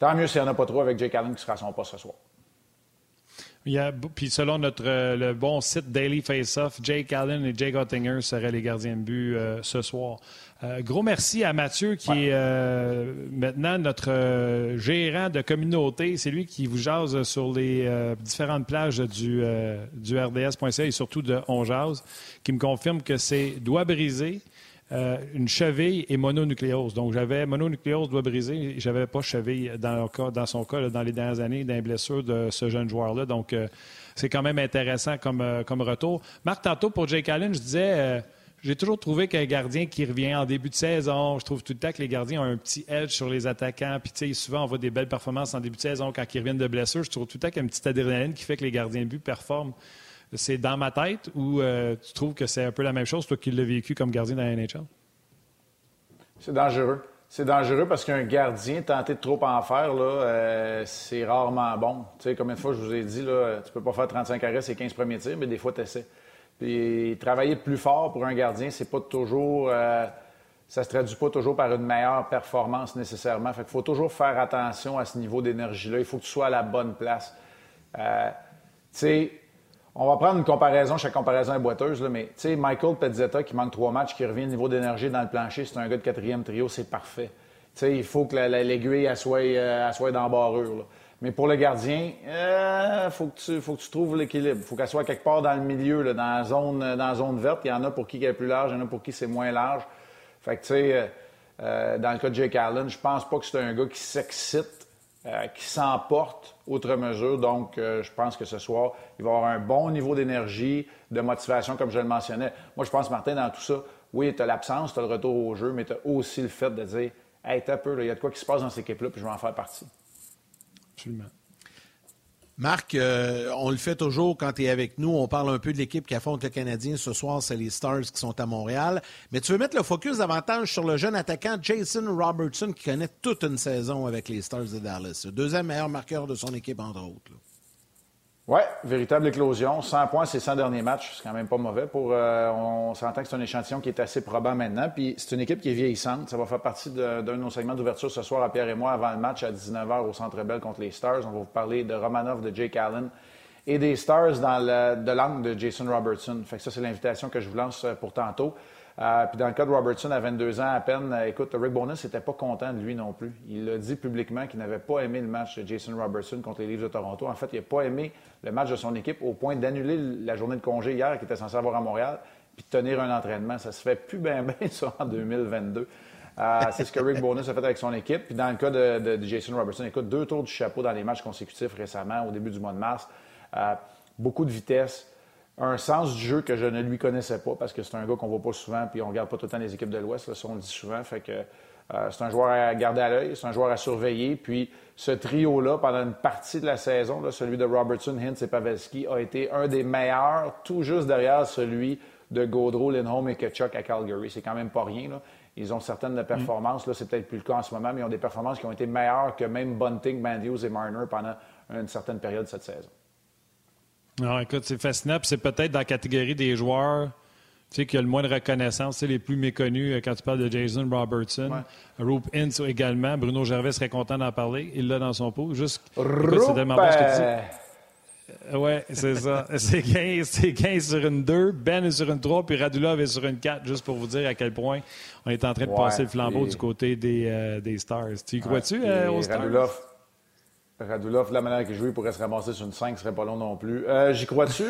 Tant mieux s'il n'y en a pas trop avec Jake Allen qui sera à son poste ce soir. Il y a, puis selon notre euh, le bon site Daily Face-Off, Jake Allen et Jake Ottinger seraient les gardiens de but euh, ce soir. Euh, gros merci à Mathieu qui est maintenant notre gérant de communauté. C'est lui qui vous jase sur les différentes plages du, du RDS.ca et surtout de On Jase, qui me confirme que c'est doigt brisé, euh, une cheville et mononucléose. Donc, j'avais mononucléose doigt brisé, j'avais pas cheville dans, dans son cas dans les dernières années d'une blessure de ce jeune joueur-là. Donc, euh, c'est quand même intéressant comme, euh, comme retour. Marc, tantôt pour Jake Allen, je disais, j'ai toujours trouvé qu'un gardien qui revient en début de saison, je trouve tout le temps que les gardiens ont un petit edge sur les attaquants. Puis, tu sais, souvent, on voit des belles performances en début de saison quand ils reviennent de blessure. Je trouve tout le temps qu'il y a petite adrénaline qui fait que les gardiens de performent c'est dans ma tête ou euh, tu trouves que c'est un peu la même chose, toi qui l'as vécu comme gardien dans la NHL? C'est dangereux. C'est dangereux parce qu'un gardien, tenter de trop en faire, là, euh, c'est rarement bon. Tu sais, combien de fois je vous ai dit, là, tu peux pas faire 35 arrêts, c'est 15 premiers tirs, mais des fois, tu essaies. Puis travailler plus fort pour un gardien, c'est pas toujours. Euh, ça se traduit pas toujours par une meilleure performance nécessairement. Fait faut toujours faire attention à ce niveau d'énergie-là. Il faut que tu sois à la bonne place. tu sais, on va prendre une comparaison, chaque comparaison est boiteuse, mais tu sais, Michael Pezzetta qui manque trois matchs, qui revient au niveau d'énergie dans le plancher, c'est un gars de quatrième trio, c'est parfait. Tu sais, il faut que l'aiguille soit, euh, soit dans la barrure. Mais pour le gardien, il euh, faut, que tu, trouves l'équilibre. Il faut qu'elle soit quelque part dans le milieu, dans, la zone, la verte. Il y en a pour qui elle est plus large, il y en a pour qui c'est moins large. Fait que, tu sais, euh, dans le cas de Jake Allen, je pense pas que c'est un gars qui s'excite qui s'emporte outre mesure. Donc, euh, je pense que ce soir, il va avoir un bon niveau d'énergie, de motivation, comme je le mentionnais. Moi, je pense, Martin, dans tout ça, oui, tu as l'absence, tu as le retour au jeu, mais tu as aussi le fait de dire Hey, t'as peu, il y a de quoi qui se passe dans cette équipe-là, puis je vais en faire partie. Absolument. Marc, euh, on le fait toujours quand tu es avec nous. On parle un peu de l'équipe qui affronte le Canadien. Ce soir, c'est les Stars qui sont à Montréal. Mais tu veux mettre le focus davantage sur le jeune attaquant Jason Robertson qui connaît toute une saison avec les Stars de Dallas. Le deuxième meilleur marqueur de son équipe, entre autres. Oui, véritable éclosion. 100 points, c'est 100 derniers matchs. C'est quand même pas mauvais. Pour, euh, on s'entend que c'est un échantillon qui est assez probant maintenant. Puis c'est une équipe qui est vieillissante. Ça va faire partie d'un de, nos segments d'ouverture ce soir à Pierre et moi avant le match à 19h au Centre Bell contre les Stars. On va vous parler de Romanov, de Jake Allen et des Stars dans le, de l'angle de Jason Robertson. Fait que ça, c'est l'invitation que je vous lance euh, pour tantôt. Euh, puis dans le cas de Robertson, à 22 ans à peine, euh, écoute, Rick Bonus n'était pas content de lui non plus. Il a dit publiquement qu'il n'avait pas aimé le match de Jason Robertson contre les Leafs de Toronto. En fait, il n'a pas aimé le match de son équipe au point d'annuler la journée de congé hier qu'il était censé avoir à Montréal, puis de tenir un entraînement. Ça se fait plus bien bien ça en 2022. Euh, c'est ce que Rick Bonus a fait avec son équipe. Puis dans le cas de, Jason Robertson, écoute, deux tours du chapeau dans les matchs consécutifs récemment, au début du mois de mars. beaucoup de vitesse, un sens du jeu que je ne lui connaissais pas parce que c'est un gars qu'on voit pas souvent puis on regarde pas tout le temps les équipes de l'Ouest, ça on le dit souvent. Fait que euh, c'est un joueur à garder à l'œil, c'est un joueur à surveiller. Puis ce trio-là, pendant une partie de la saison, celui de Robertson, Hintz et Pavelski, a été un des meilleurs, tout juste derrière celui de Gaudreau, Lindholm et Ketchuk à Calgary. C'est quand même pas rien. Ils ont certaines performances, là, c'est peut-être plus le cas en ce moment, mais ils ont des performances qui ont été meilleures que même Bunting, Matthews et Marner pendant une certaine période de cette saison. Non, écoute, c'est fascinant. c'est peut-être dans la catégorie des joueurs tu sais, qui a le moins de reconnaissance, c'est les plus méconnus euh, quand tu parles de Jason Robertson. Ouais. Roop Ince également. Bruno Gervais serait content d'en parler. Il l'a dans son pot. Juste, c'est tellement bon ce que tu dis. Oui, c'est ça. C'est 15, sur une 2, Ben est sur une 3, puis Radulov est sur une 4, juste pour vous dire à quel point on est en train de passer le flambeau du côté des, euh, des Stars. Tu y crois-tu euh, aux Stars? Radulov, Radulov, la manière qu'il joue, il pourrait se ramasser sur une 5, ce serait pas long non plus. Euh, j'y crois-tu?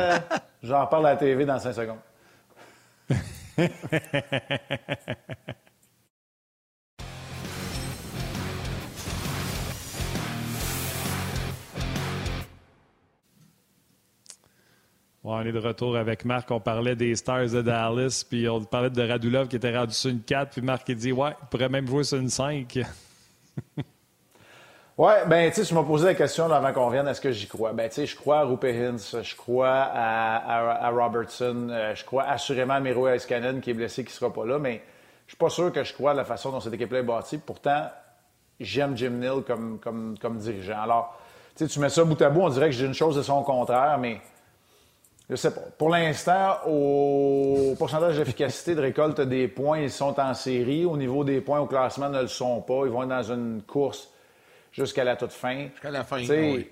J'en parle à la TV dans 5 secondes. on est de retour avec Marc. On parlait des Stars de Dallas, puis on parlait de Radulov qui était rendu sur une 4, puis Marc a dit Ouais, il pourrait même jouer sur une 5. Oui, ben tu sais, tu m'as posé la question avant qu'on revienne, est-ce que j'y crois? Ben tu sais, je crois à Rupe Hintz, je crois à, Robertson, euh, je crois assurément à Miro Iskanen qui est blessé, qui sera pas là, mais je suis pas sûr que je crois à la façon dont cette équipe-là est bâtie. Pourtant, j'aime Jim Neal comme, comme, comme dirigeant. Alors, tu sais, tu mets ça bout à bout, on dirait que j'ai une chose de son contraire, mais je sais pas. Pour l'instant, au pourcentage d'efficacité de récolte des points, ils sont en série. Au niveau des points au classement, ne le sont pas. Ils vont être dans une course jusqu'à la toute fin. Jusqu'à la fin, oui.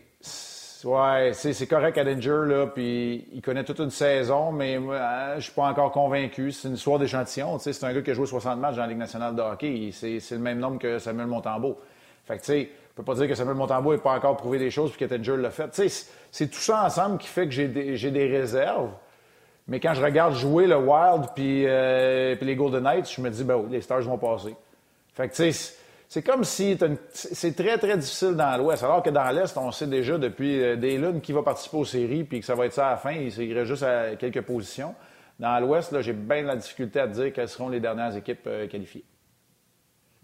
Ouais, c'est correct à Danger, là, puis il connaît toute une saison, mais moi, hein, je suis pas encore convaincu. C'est une histoire d'échantillon. C'est un gars qui a joué 60 matchs dans la Ligue nationale de hockey. C'est le même nombre que Samuel Montembeau. Fait que, tu sais, on peut pas dire que Samuel Montembeau n'a pas encore prouvé des choses puis que Danger l'a fait. Tu sais, c'est tout ça ensemble qui fait que j'ai des, des, réserves. Mais quand je regarde jouer le Wild puis, euh, les Golden Knights, je me dis, ben oui, les Stars vont passer. Fait que, tu sais, c'est comme si c'est très, très difficile dans l'Ouest. Alors que dans l'Est, on sait déjà depuis euh, des lunes qui va participer aux séries puis que ça va être ça à la fin. Il irait juste à quelques positions. Dans l'Ouest, j'ai bien la difficulté à dire quelles seront les dernières équipes euh, qualifiées.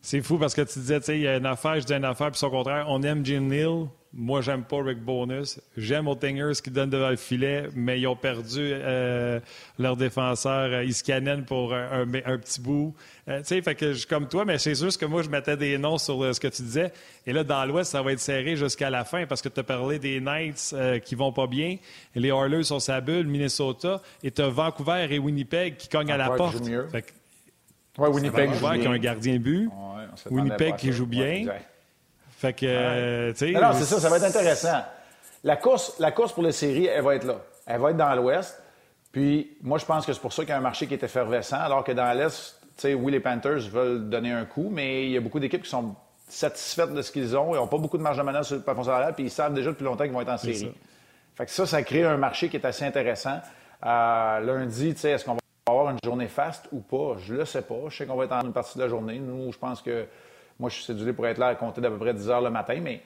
C'est fou parce que tu disais, tu sais, il y a une affaire, je dis une affaire, puis au contraire, on aime Jim Neal, moi, j'aime pas Rick Bonus. J'aime Oettinger, ce qui donne devant le filet, mais ils ont perdu euh, leur défenseur euh, Iskanen pour un, petit bout. Euh, tu sais, fait que je comme toi, mais c'est juste que moi, je mettais des noms sur ce que tu disais. Et là, dans l'Ouest, ça va être serré jusqu'à la fin parce que tu as parlé des Knights qui vont pas bien. Les Oilers sont sa bulle, Minnesota. Et tu as Vancouver et Winnipeg qui cognent à la porte. Oui, Winnipeg Vancouver qui a un gardien but. Winnipeg qui joue bien. Fait que, euh, tu sais. Non, c'est ça, ça va être intéressant. La course, la course pour les séries, elle va être là. Elle va être dans l'Ouest. Puis, moi, je pense que c'est pour ça qu'il y a un marché qui est effervescent, alors que dans l'Est, tu sais, oui, les Panthers veulent donner un coup, mais il y a beaucoup d'équipes qui sont satisfaites de ce qu'ils ont. Ils n'ont pas beaucoup de marge de manœuvre sur le plafond salarial, puis ils savent déjà depuis longtemps qu'ils vont être en série. Fait que ça, ça crée un marché qui est assez intéressant. Euh, lundi, tu sais, est-ce qu'on va avoir une journée faste ou pas? Je le sais pas. Je sais qu'on va être en une partie de la journée. Nous, je pense que moi, je suis cédulé pour être là à compter d'à peu près 10 heures le matin, mais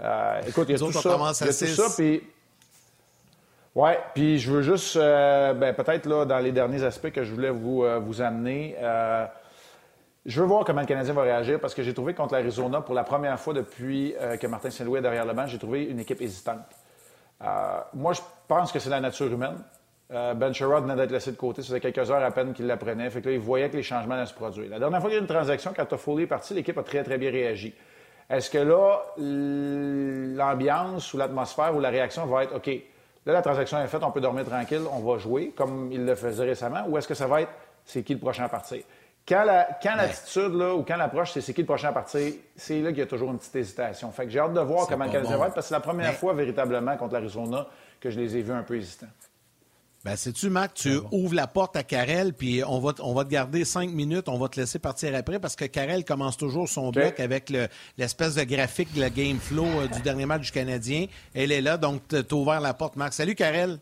euh, écoute, il y a tout ça. Y a tout ça, puis... Oui, puis je veux juste, euh, ben, peut-être là, dans les derniers aspects que je voulais vous, euh, vous amener, je veux voir comment le Canadien va réagir parce que j'ai trouvé contre l'Arizona, pour la première fois depuis que Martin Saint-Louis est derrière le banc, j'ai trouvé une équipe hésitante. moi, je pense que c'est la nature humaine. Euh, ben Sherrod venait d'être laissé de côté. Ça faisait quelques heures à peine qu'il l'apprenait. Fait que là, il voyait que les changements allaient se produire. La dernière fois qu'il y a eu une transaction, quand Toffoli est parti, l'équipe a très, très bien réagi. Est-ce que là, l'ambiance ou l'atmosphère ou la réaction va être OK, là, la transaction est faite, on peut dormir tranquille, on va jouer, comme il le faisait récemment, ou est-ce que ça va être c'est qui le prochain à partir? Quand l'attitude, là, ou quand l'approche, c'est c'est qui le prochain à partir, c'est là qu'il y a toujours une petite hésitation. Fait que j'ai hâte de voir comment le Canadien va être, parce que c'est la première fois véritablement contre l'Arizona que je les ai vus un peu hésitants. Ben, sais-tu, Mac, tu ouvres la porte à Karel, puis on va, on va te garder cinq minutes, on va te laisser partir après, parce que Karel commence toujours son bloc avec l'espèce de graphique de la game flow euh, du dernier match du Canadien. Elle est là, donc tu as ouvert la porte, Mac. Salut, Karel.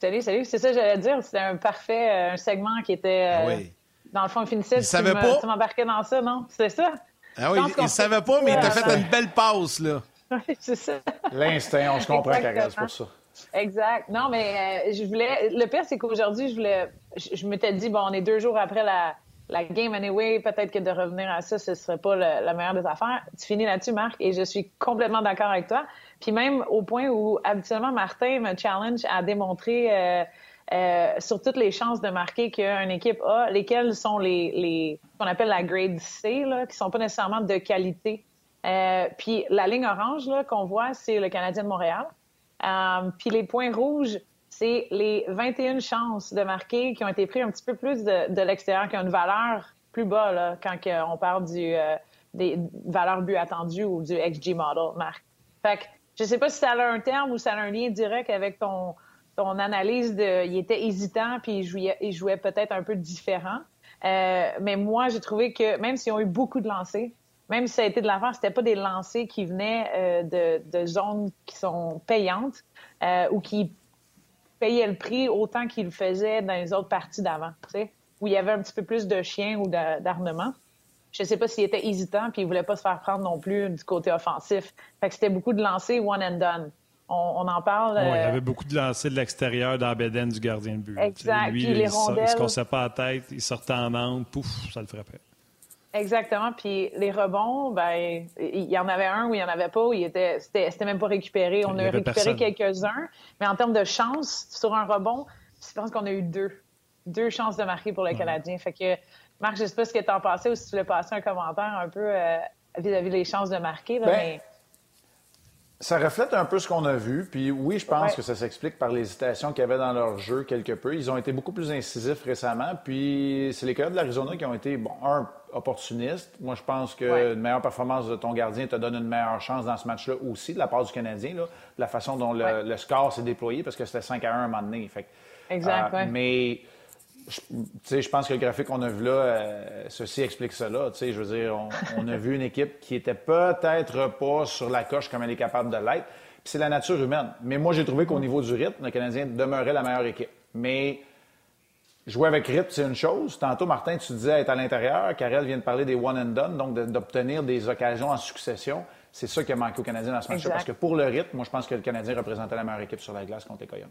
salut, salut. C'est ça que j'allais dire. C'était un parfait euh, un segment qui était, euh, ah dans le fond, finissait. Il savait pas. Tu m'embarquais dans ça, non? C'est ça? Ah oui, il, ne savait pas, mais il t'a fait une belle passe, là. Oui, c'est ça. L'instinct, on se comprend, Karel, c'est pour ça. Exact. Non, mais euh, je voulais. Le pire, c'est qu'aujourd'hui, je voulais. Je, m'étais dit, bon, on est deux jours après la, la game anyway, peut-être que de revenir à ça, ce serait pas la meilleure des affaires. Tu finis là-dessus, Marc, et je suis complètement d'accord avec toi. Puis même au point où habituellement Martin me challenge à démontrer euh, euh, sur toutes les chances de marquer qu'une équipe a, lesquelles sont les, les qu'on appelle la grade C, là, qui sont pas nécessairement de qualité. puis la ligne orange qu'on voit, c'est le Canadien de Montréal. Euh, puis les points rouges, c'est les 21 chances de marquer qui ont été prises un petit peu plus de, l'extérieur, qui ont une valeur plus bas là, quand on parle du, euh, des valeurs but attendues ou du XG model, Marc. Fait que je sais pas si ça a un terme ou ça a un lien direct avec ton, ton analyse de. Il était hésitant, puis il jouait, il jouait peut-être un peu différent. Euh, mais moi, j'ai trouvé que même s'ils ont eu beaucoup de lancers, même si ça a été de l'avant, c'était pas des lancers qui venaient euh, de, de, zones qui sont payantes euh, ou qui payaient le prix autant qu'ils le faisaient dans les autres parties d'avant, où il y avait un petit peu plus de chiens ou d'armement. Je sais pas s'il était hésitant, puis il voulait pas se faire prendre non plus du côté offensif. Fait que c'était beaucoup de lancers one and done on, en parle. il y avait beaucoup de lancers de l'extérieur dans Beden du gardien de but. Exact. Lui, il, il se cassait pas la tête, il sortait en angle, pouf, ça le frappait. Exactement. Puis les rebonds, ben, il y en avait un où il n'y en avait pas, où il était, c'était, même pas récupéré. On a récupéré quelques-uns, mais en termes de chance sur un rebond, je pense qu'on a eu deux, deux chances de marquer pour le Canadien. Fait que Marc, je sais pas ce que tu en pensais ou si tu voulais passer un commentaire un peu euh, vis-à-vis des chances de marquer. Ben, mais... Ça reflète un peu ce qu'on a vu. Puis oui, je pense que ça s'explique par l'hésitation qu'il y avait dans leur jeu quelque peu. Ils ont été beaucoup plus incisifs récemment. Puis c'est les Coyotes de l'Arizona qui ont été, bon, un, opportunistes. Moi, je pense que une meilleure performance de ton gardien te donne une meilleure chance dans ce match-là aussi, de la part du Canadien, là, de la façon dont le, score s'est déployé, parce que c'était 5 à 1 à un moment donné. Fait, exact, euh, Mais je, je pense que le graphique qu'on a vu là, euh, ceci explique cela. Je veux dire, on, a vu une équipe qui était peut-être pas sur la coche comme elle est capable de l'être. C'est la nature humaine. Mais moi, j'ai trouvé qu'au niveau du rythme, le Canadien demeurait la meilleure équipe. Mais jouer avec rythme, c'est une chose. Tantôt, Martin, tu disais être à l'intérieur. Karel vient de parler des one and done, donc d'obtenir des occasions en succession. C'est ça qui a manqué au Canadien dans ce match-là. Parce que pour le rythme, moi, je pense que le Canadien représentait la meilleure équipe sur la glace contre les Coyotes.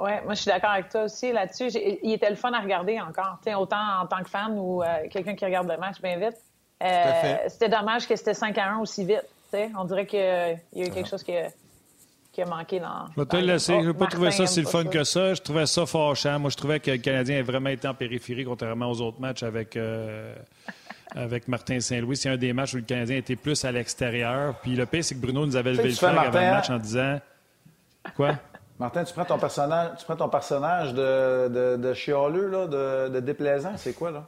Oui, moi, je suis d'accord avec toi aussi là-dessus. Il était le fun à regarder encore, autant en tant que fan ou euh, quelqu'un qui regarde le match bien vite. Euh, c'était dommage que c'était 5 à 1 aussi vite. On dirait qu'il y a eu quelque chose qui a, manqué dans. Je vais te le laisser. je n'ai pas trouvé ça si le fun que ça. Je trouvais ça fâchant. Moi, je trouvais que le Canadien a vraiment été en périphérie, contrairement aux autres matchs avec. Euh, avec Martin Saint-Louis, c'est un des matchs où le Canadien était plus à l'extérieur. Puis le pire, c'est que Bruno nous avait levé le flag avant le match en disant. Quoi? Martin, tu prends ton personnage, tu prends ton personnage de, de, de chialeux, là, de, de déplaisant, c'est quoi, là?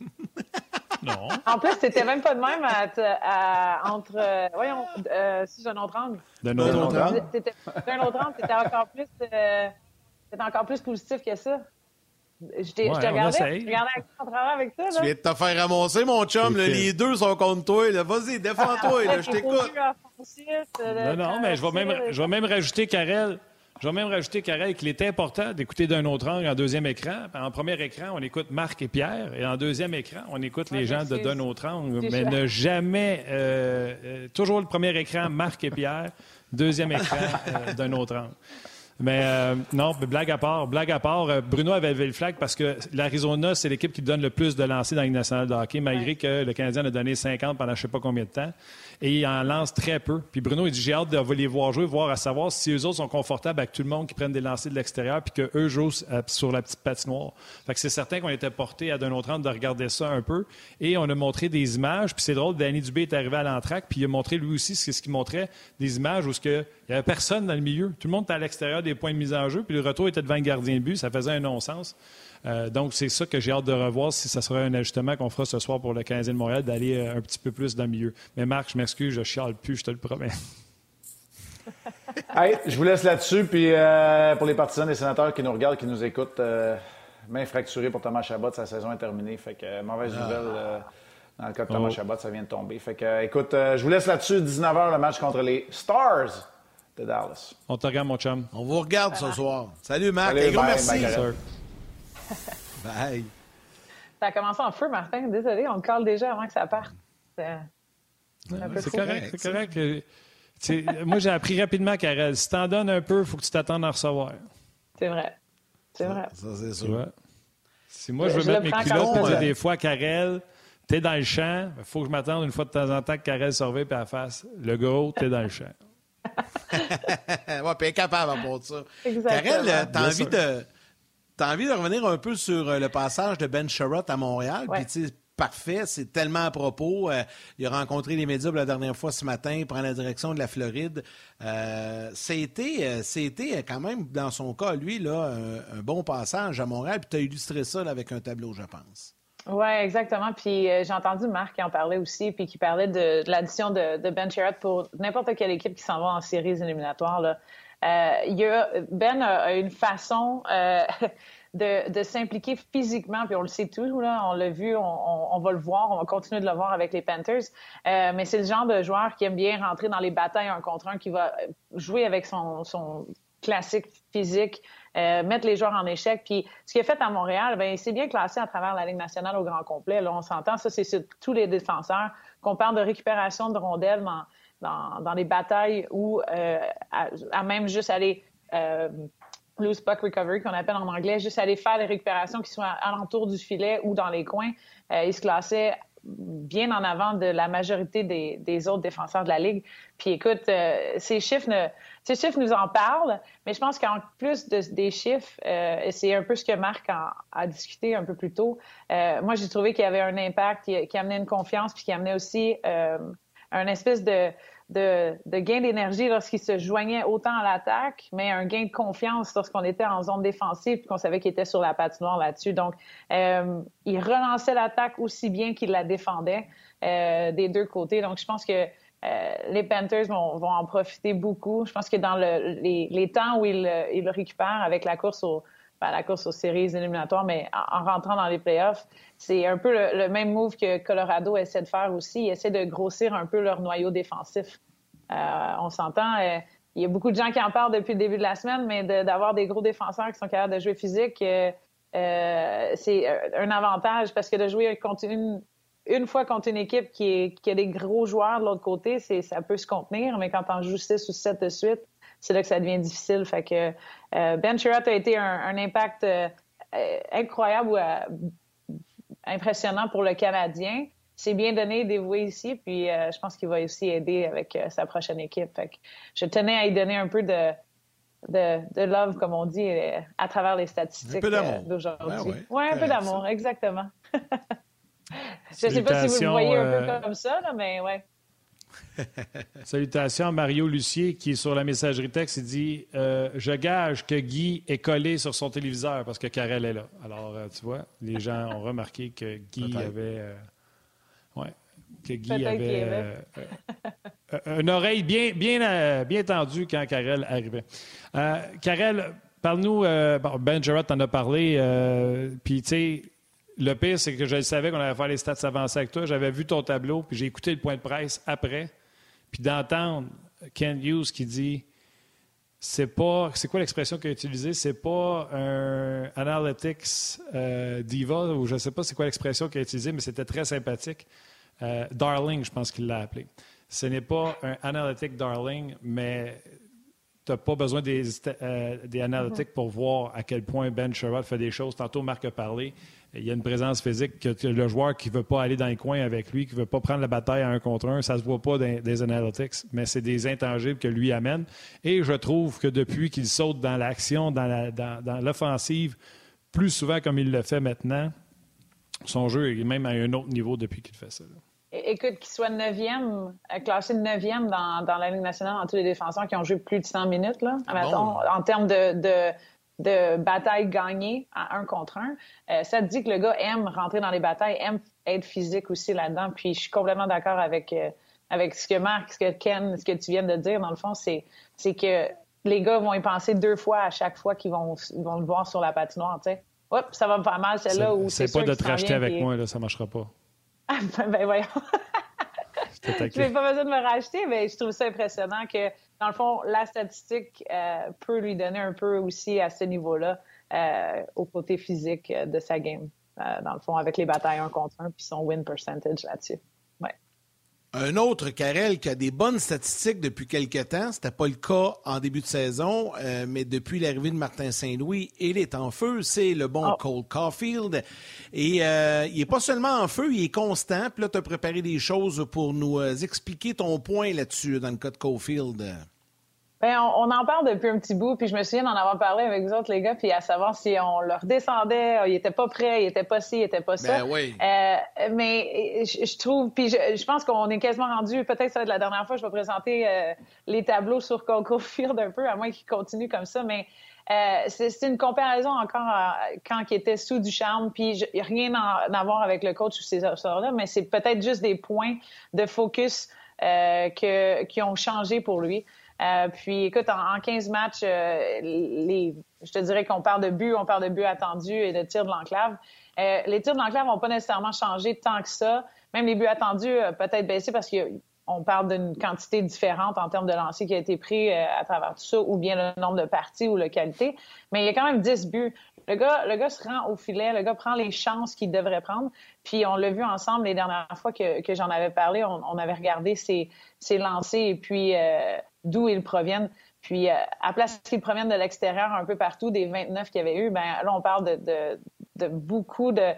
non. En plus, t'étais même pas de même à, entre. Euh, voyons, euh, si j'ai un autre angle. D'un autre angle. D'un autre angle, t'étais encore plus. Euh, encore plus positif que ça. Je t'ai ouais, regardé, je regardais en travers avec ça. Là. Tu viens de te faire ramasser, mon chum. les deux sont contre toi. Vas-y, défends-toi. je t'écoute. Non, non, mais je vais même, je vais même rajouter, Karel, je vais même rajouter, Karel, qu'il est important d'écouter d'un autre angle en deuxième écran. En premier écran, on écoute Marc et Pierre, et en deuxième écran, on écoute les gens de d'un autre angle. Mais ne jamais, euh, euh, toujours le premier écran, Marc et Pierre, deuxième écran euh, d'un autre angle. Mais euh, non, blague à part, blague à part, euh, Bruno avait levé le flag parce que l'Arizona, c'est l'équipe qui donne le plus de lancers dans la nationale de hockey, malgré que le Canadien a donné 50 pendant je ne sais pas combien de temps. Et il en lance très peu. Puis Bruno, il dit J'ai hâte de les voir jouer, voir à savoir si eux autres sont confortables avec tout le monde qui prennent des lancers de l'extérieur, puis qu'eux jouent euh, sur la petite patinoire. Fait que c'est certain qu'on était porté à d'un autre angle de regarder ça un peu. Et on a montré des images. Puis c'est drôle, Danny Dubé est arrivé à l'entraque, puis il a montré lui aussi ce qu'il montrait des images où ce que il n'y avait personne dans le milieu. Tout le monde était à l'extérieur des points de mise en jeu, puis le retour était devant le gardien de but. Ça faisait un non-sens. Euh, donc, c'est ça que j'ai hâte de revoir si ça sera un ajustement qu'on fera ce soir pour le Canadien de Montréal, d'aller euh, un petit peu plus dans le milieu. Mais Marc, je m'excuse, je chiale plus, je te le promets. hey, je vous laisse là-dessus. Puis euh, pour les partisans des sénateurs qui nous regardent, qui nous écoutent, main fracturée pour Thomas Chabot, sa saison est terminée. Fait que mauvaise ah. nouvelle. dans le cas de Thomas oh. Chabot, ça vient de tomber. Fait que, écoute, je vous laisse là-dessus. 19h, le match contre les Stars de Dallas. On te regarde, mon chum. On vous regarde ce soir. Salut, Marc. Salut, gros merci. Bye, Ça a commencé en feu, Martin. Désolé, on le cale déjà avant que ça parte. C'est correct, c'est correct. moi, j'ai appris rapidement, Karel. Si t'en donnes un peu, il faut que tu t'attendes à recevoir. C'est vrai. C'est vrai. Ça, c'est sûr. Si moi, je veux mettre mes culottes, des fois, Karel, t'es dans le champ, il faut que je m'attende une fois de temps en temps que Karel surveille et elle fasse le gros, t'es dans le champ. ouais, puis incapable à de ça. Karel, euh, t'as envie de. T'as envie de revenir un peu sur euh, le passage de Ben Sherrod à Montréal? Puis, parfait, c'est tellement à propos. Euh, il a rencontré les médias la dernière fois ce matin, il prend la direction de la Floride. c'était, c'était quand même, dans son cas, lui, là, un, bon passage à Montréal. Puis tu as illustré ça avec un tableau, je pense. Oui, exactement. Puis euh, j'ai entendu Marc qui en parlait aussi, puis qui parlait de, l'addition de, Ben Sherratt pour n'importe quelle équipe qui s'en va en séries éliminatoires. Là. Euh, ben a, une façon euh, de, s'impliquer physiquement, puis on le sait tous, là, on l'a vu, on, va le voir, on va continuer de le voir avec les Panthers. mais c'est le genre de joueur qui aime bien rentrer dans les batailles un contre un, qui va jouer avec son, son classique physique, euh, mettre les joueurs en échec. Puis ce qu'il a fait à Montréal, ben c'est bien classé à travers la Ligue nationale au grand complet. Là, on s'entend, ça c'est sur tous les défenseurs. Qu'on parle de récupération de rondelles dans, dans, les batailles ou euh, à, même juste aller euh, loose puck recovery qu'on appelle en anglais, juste aller faire les récupérations qui sont alentour du filet ou dans les coins. il se classait bien en avant de la majorité des, autres défenseurs de la Ligue. Puis écoute, euh, ces, chiffres ces chiffres nous en parlent, mais je pense qu'en plus des chiffres, euh, c'est un peu ce que Marc a, discuté un peu plus tôt, euh, moi j'ai trouvé qu'il y avait un impact qui, qui, amenait une confiance, puis qui amenait aussi un espèce de de, gain d'énergie lorsqu'il se joignait autant à l'attaque, mais un gain de confiance lorsqu'on était en zone défensive et qu'on savait qu'il était sur la patinoire là-dessus. Donc, euh, il relançait l'attaque aussi bien qu'il la défendait euh, des deux côtés. Donc, je pense que euh, les Panthers vont, en profiter beaucoup. Je pense que dans les, temps où ils, le récupèrent avec la course au, ben, la course aux séries éliminatoires, mais en, rentrant dans les playoffs, c'est un peu le, même move que Colorado essaie de faire aussi. Ils essaient de grossir un peu leur noyau défensif. Euh, on s'entend, euh, il y a beaucoup de gens qui en parlent depuis le début de la semaine, mais d'avoir des gros défenseurs qui sont capables de jouer physique, euh, c'est un avantage parce que de jouer contre une, une fois contre une équipe qui, a des gros joueurs de l'autre côté, ça peut se contenir, mais quand on joue 6 ou 7 de suite, c'est là que ça devient difficile. Fait que euh, Ben Sherratt a été un, impact euh, incroyable ou euh, impressionnant pour le Canadien. C'est bien donné, dévoué ici, puis je pense qu'il va aussi aider avec sa prochaine équipe. Fait que je tenais à y donner un peu de, de, love, comme on dit, à travers les statistiques d'aujourd'hui. oui, un peu d'amour, exactement. je ne sais pas si vous le voyez un peu comme ça, mais ouais. Salutations à Mario Lucier qui est sur la messagerie texte. Il dit euh, Je gage que Guy est collé sur son téléviseur parce que Karel est là. Alors, euh, tu vois, les gens ont remarqué que Guy avait. Euh, ouais, que Guy avait. une oreille bien, bien, bien tendue quand Karel arrivait. Karel, parle-nous. ben Gerard t'en a parlé. Puis, tu sais le pire, c'est que je savais qu'on allait faire les stats avancées avec toi. J'avais vu ton tableau, puis j'ai écouté le point de presse après. Puis d'entendre Ken Hughes qui dit c'est pas. C'est quoi l'expression qu'il a utilisée? C'est pas un analytics euh, diva, ou je ne sais pas c'est quoi l'expression qu'il a utilisée, mais c'était très sympathique. Euh, darling, je pense qu'il l'a appelé. Ce n'est pas un analytic darling, mais tu n'as pas besoin des, euh, des analytics pour voir à quel point Ben Sherrod fait des choses. Tantôt, Marc a parlé il y a une présence physique que le joueur qui ne veut pas aller dans les coins avec lui, qui ne veut pas prendre la bataille à un contre un, ça ne se voit pas dans, des analytics, mais c'est des intangibles que lui amène. Et je trouve que depuis qu'il saute dans l'action, dans l'offensive, plus souvent comme il le fait maintenant, son jeu est même à un autre niveau depuis qu'il fait ça. Écoute, qu'il soit neuvième, euh, classé neuvième dans, dans la Ligue nationale en tous les défenseurs qui ont joué plus de 100 minutes, là, en termes de de batailles gagnées à un contre un, euh, ça te dit que le gars aime rentrer dans les batailles, aime être physique aussi là-dedans. Puis je suis complètement d'accord avec, euh, avec ce que Marc, ce que Ken, ce que tu viens de dire, dans le fond, c'est, que les gars vont y penser deux fois à chaque fois qu'ils vont, vont le voir sur la patinoire, tu sais. Oups, ça va me faire mal, celle-là. C'est pas de te racheter avec moi, là, ça marchera pas. Ah, ben, ben voyons. je n'ai pas besoin de me racheter, mais je trouve ça impressionnant que dans le fond, la statistique euh, peut lui donner un peu aussi à ce niveau-là euh, au côté physique de sa game, euh, dans le fond, avec les batailles un contre un, puis son win percentage là-dessus. Un autre, Karel, qui a des bonnes statistiques depuis quelques temps, c'était pas le cas en début de saison, euh, mais depuis l'arrivée de Martin Saint-Louis, il est en feu, c'est le bon oh. Cole Caulfield. Et euh, il est pas seulement en feu, il est constant. Puis là, tu as préparé des choses pour nous euh, expliquer ton point là-dessus, dans le cas de Caulfield. Ben, on, en parle depuis un petit bout, puis je me souviens d'en avoir parlé avec vous autres, les gars, puis à savoir si on leur descendait, ils étaient pas prêts, ils étaient pas ci, ils étaient pas ça. Ben oui. Euh, mais je, trouve, puis je, pense qu'on est quasiment rendu, peut-être ça va être la dernière fois que je vais présenter euh, les tableaux sur Coco Field un peu, à moins qu'ils continuent comme ça, mais euh, c'est une comparaison encore quand il était sous du charme, puis rien à, voir avec le coach ou ces là mais c'est peut-être juste des points de focus que, qui ont changé pour lui. Euh, puis, écoute, en, 15 matchs, euh, les, je te dirais qu'on parle de buts, on parle de buts attendus et de tirs de l'enclave. Euh, les tirs de l'enclave n'ont pas nécessairement changé tant que ça. Même les buts attendus peut-être baissé parce qu'on parle d'une quantité différente en termes de lancers qui a été pris à travers tout ça, ou bien le nombre de parties ou la qualité. Mais il y a quand même 10 buts. Le gars, le gars se rend au filet, le gars prend les chances qu'il devrait prendre. Puis on l'a vu ensemble les dernières fois que, que j'en avais parlé, on, avait regardé ses, ses lancers et puis d'où ils proviennent. Puis, euh, à place qu'ils proviennent de l'extérieur un peu partout, des 29 qu'il y avait eu, ben là, on parle de, de, beaucoup de,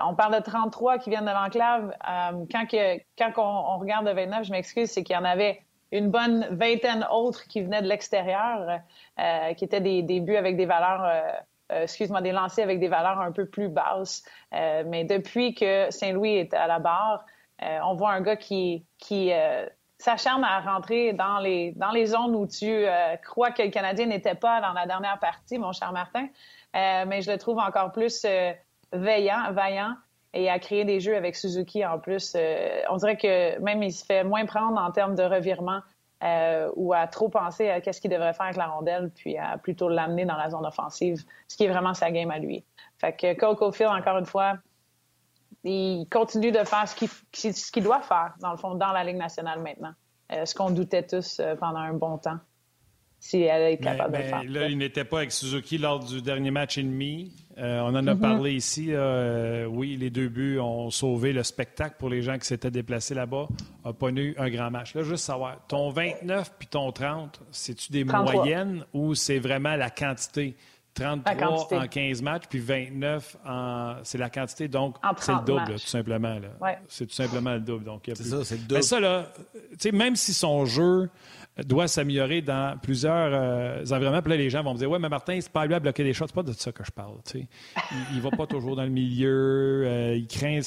On parle de 33 qui viennent de l'enclave. Euh, quand que, quand on, regarde de 29, je m'excuse, c'est qu'il y en avait une bonne vingtaine autres qui venaient de l'extérieur, euh, qui étaient des, des, buts avec des valeurs... excuse-moi, des lancers avec des valeurs un peu plus basses. mais depuis que Saint-Louis est à la barre, on voit un gars qui, qui s'acharne à rentrer dans les, dans les zones où tu euh, crois que le Canadien n'était pas dans la dernière partie, mon cher Martin. Euh, mais je le trouve encore plus euh, veillant, vaillant et à créer des jeux avec Suzuki en plus. on dirait que même il se fait moins prendre en termes de revirement ou à trop penser à qu'est-ce qu'il devrait faire avec la rondelle, puis à plutôt l'amener dans la zone offensive, ce qui est vraiment sa game à lui. Fait que Coco Phil, encore une fois, il continue de faire ce qu'il doit faire, dans le fond, dans la Ligue nationale maintenant. Euh, ce qu'on doutait tous euh, pendant un bon temps, si elle est capable de le faire. Là, il n'était pas avec Suzuki lors du dernier match et demi. Euh, on en a mm-hmm. parlé ici. oui, les deux buts ont sauvé le spectacle pour les gens qui s'étaient déplacés là-bas. n'a pas eu un grand match. Là, juste savoir, ton 29 puis ton 30, c'est-tu des moyennes ou c'est vraiment la quantité? 33 en 15 matchs, puis 29 en. C'est la quantité, donc c'est le double, tout simplement. C'est tout simplement le double. Donc, c'est ça, c'est le double. Mais ça, là, même si son jeu doit s'améliorer dans plusieurs euh, environnements, puis là, les gens vont me dire Ouais, mais Martin, c'est pas lui à bloquer des shots. C'est pas de ça que je parle. Il, il va pas toujours dans le milieu, euh, il craint.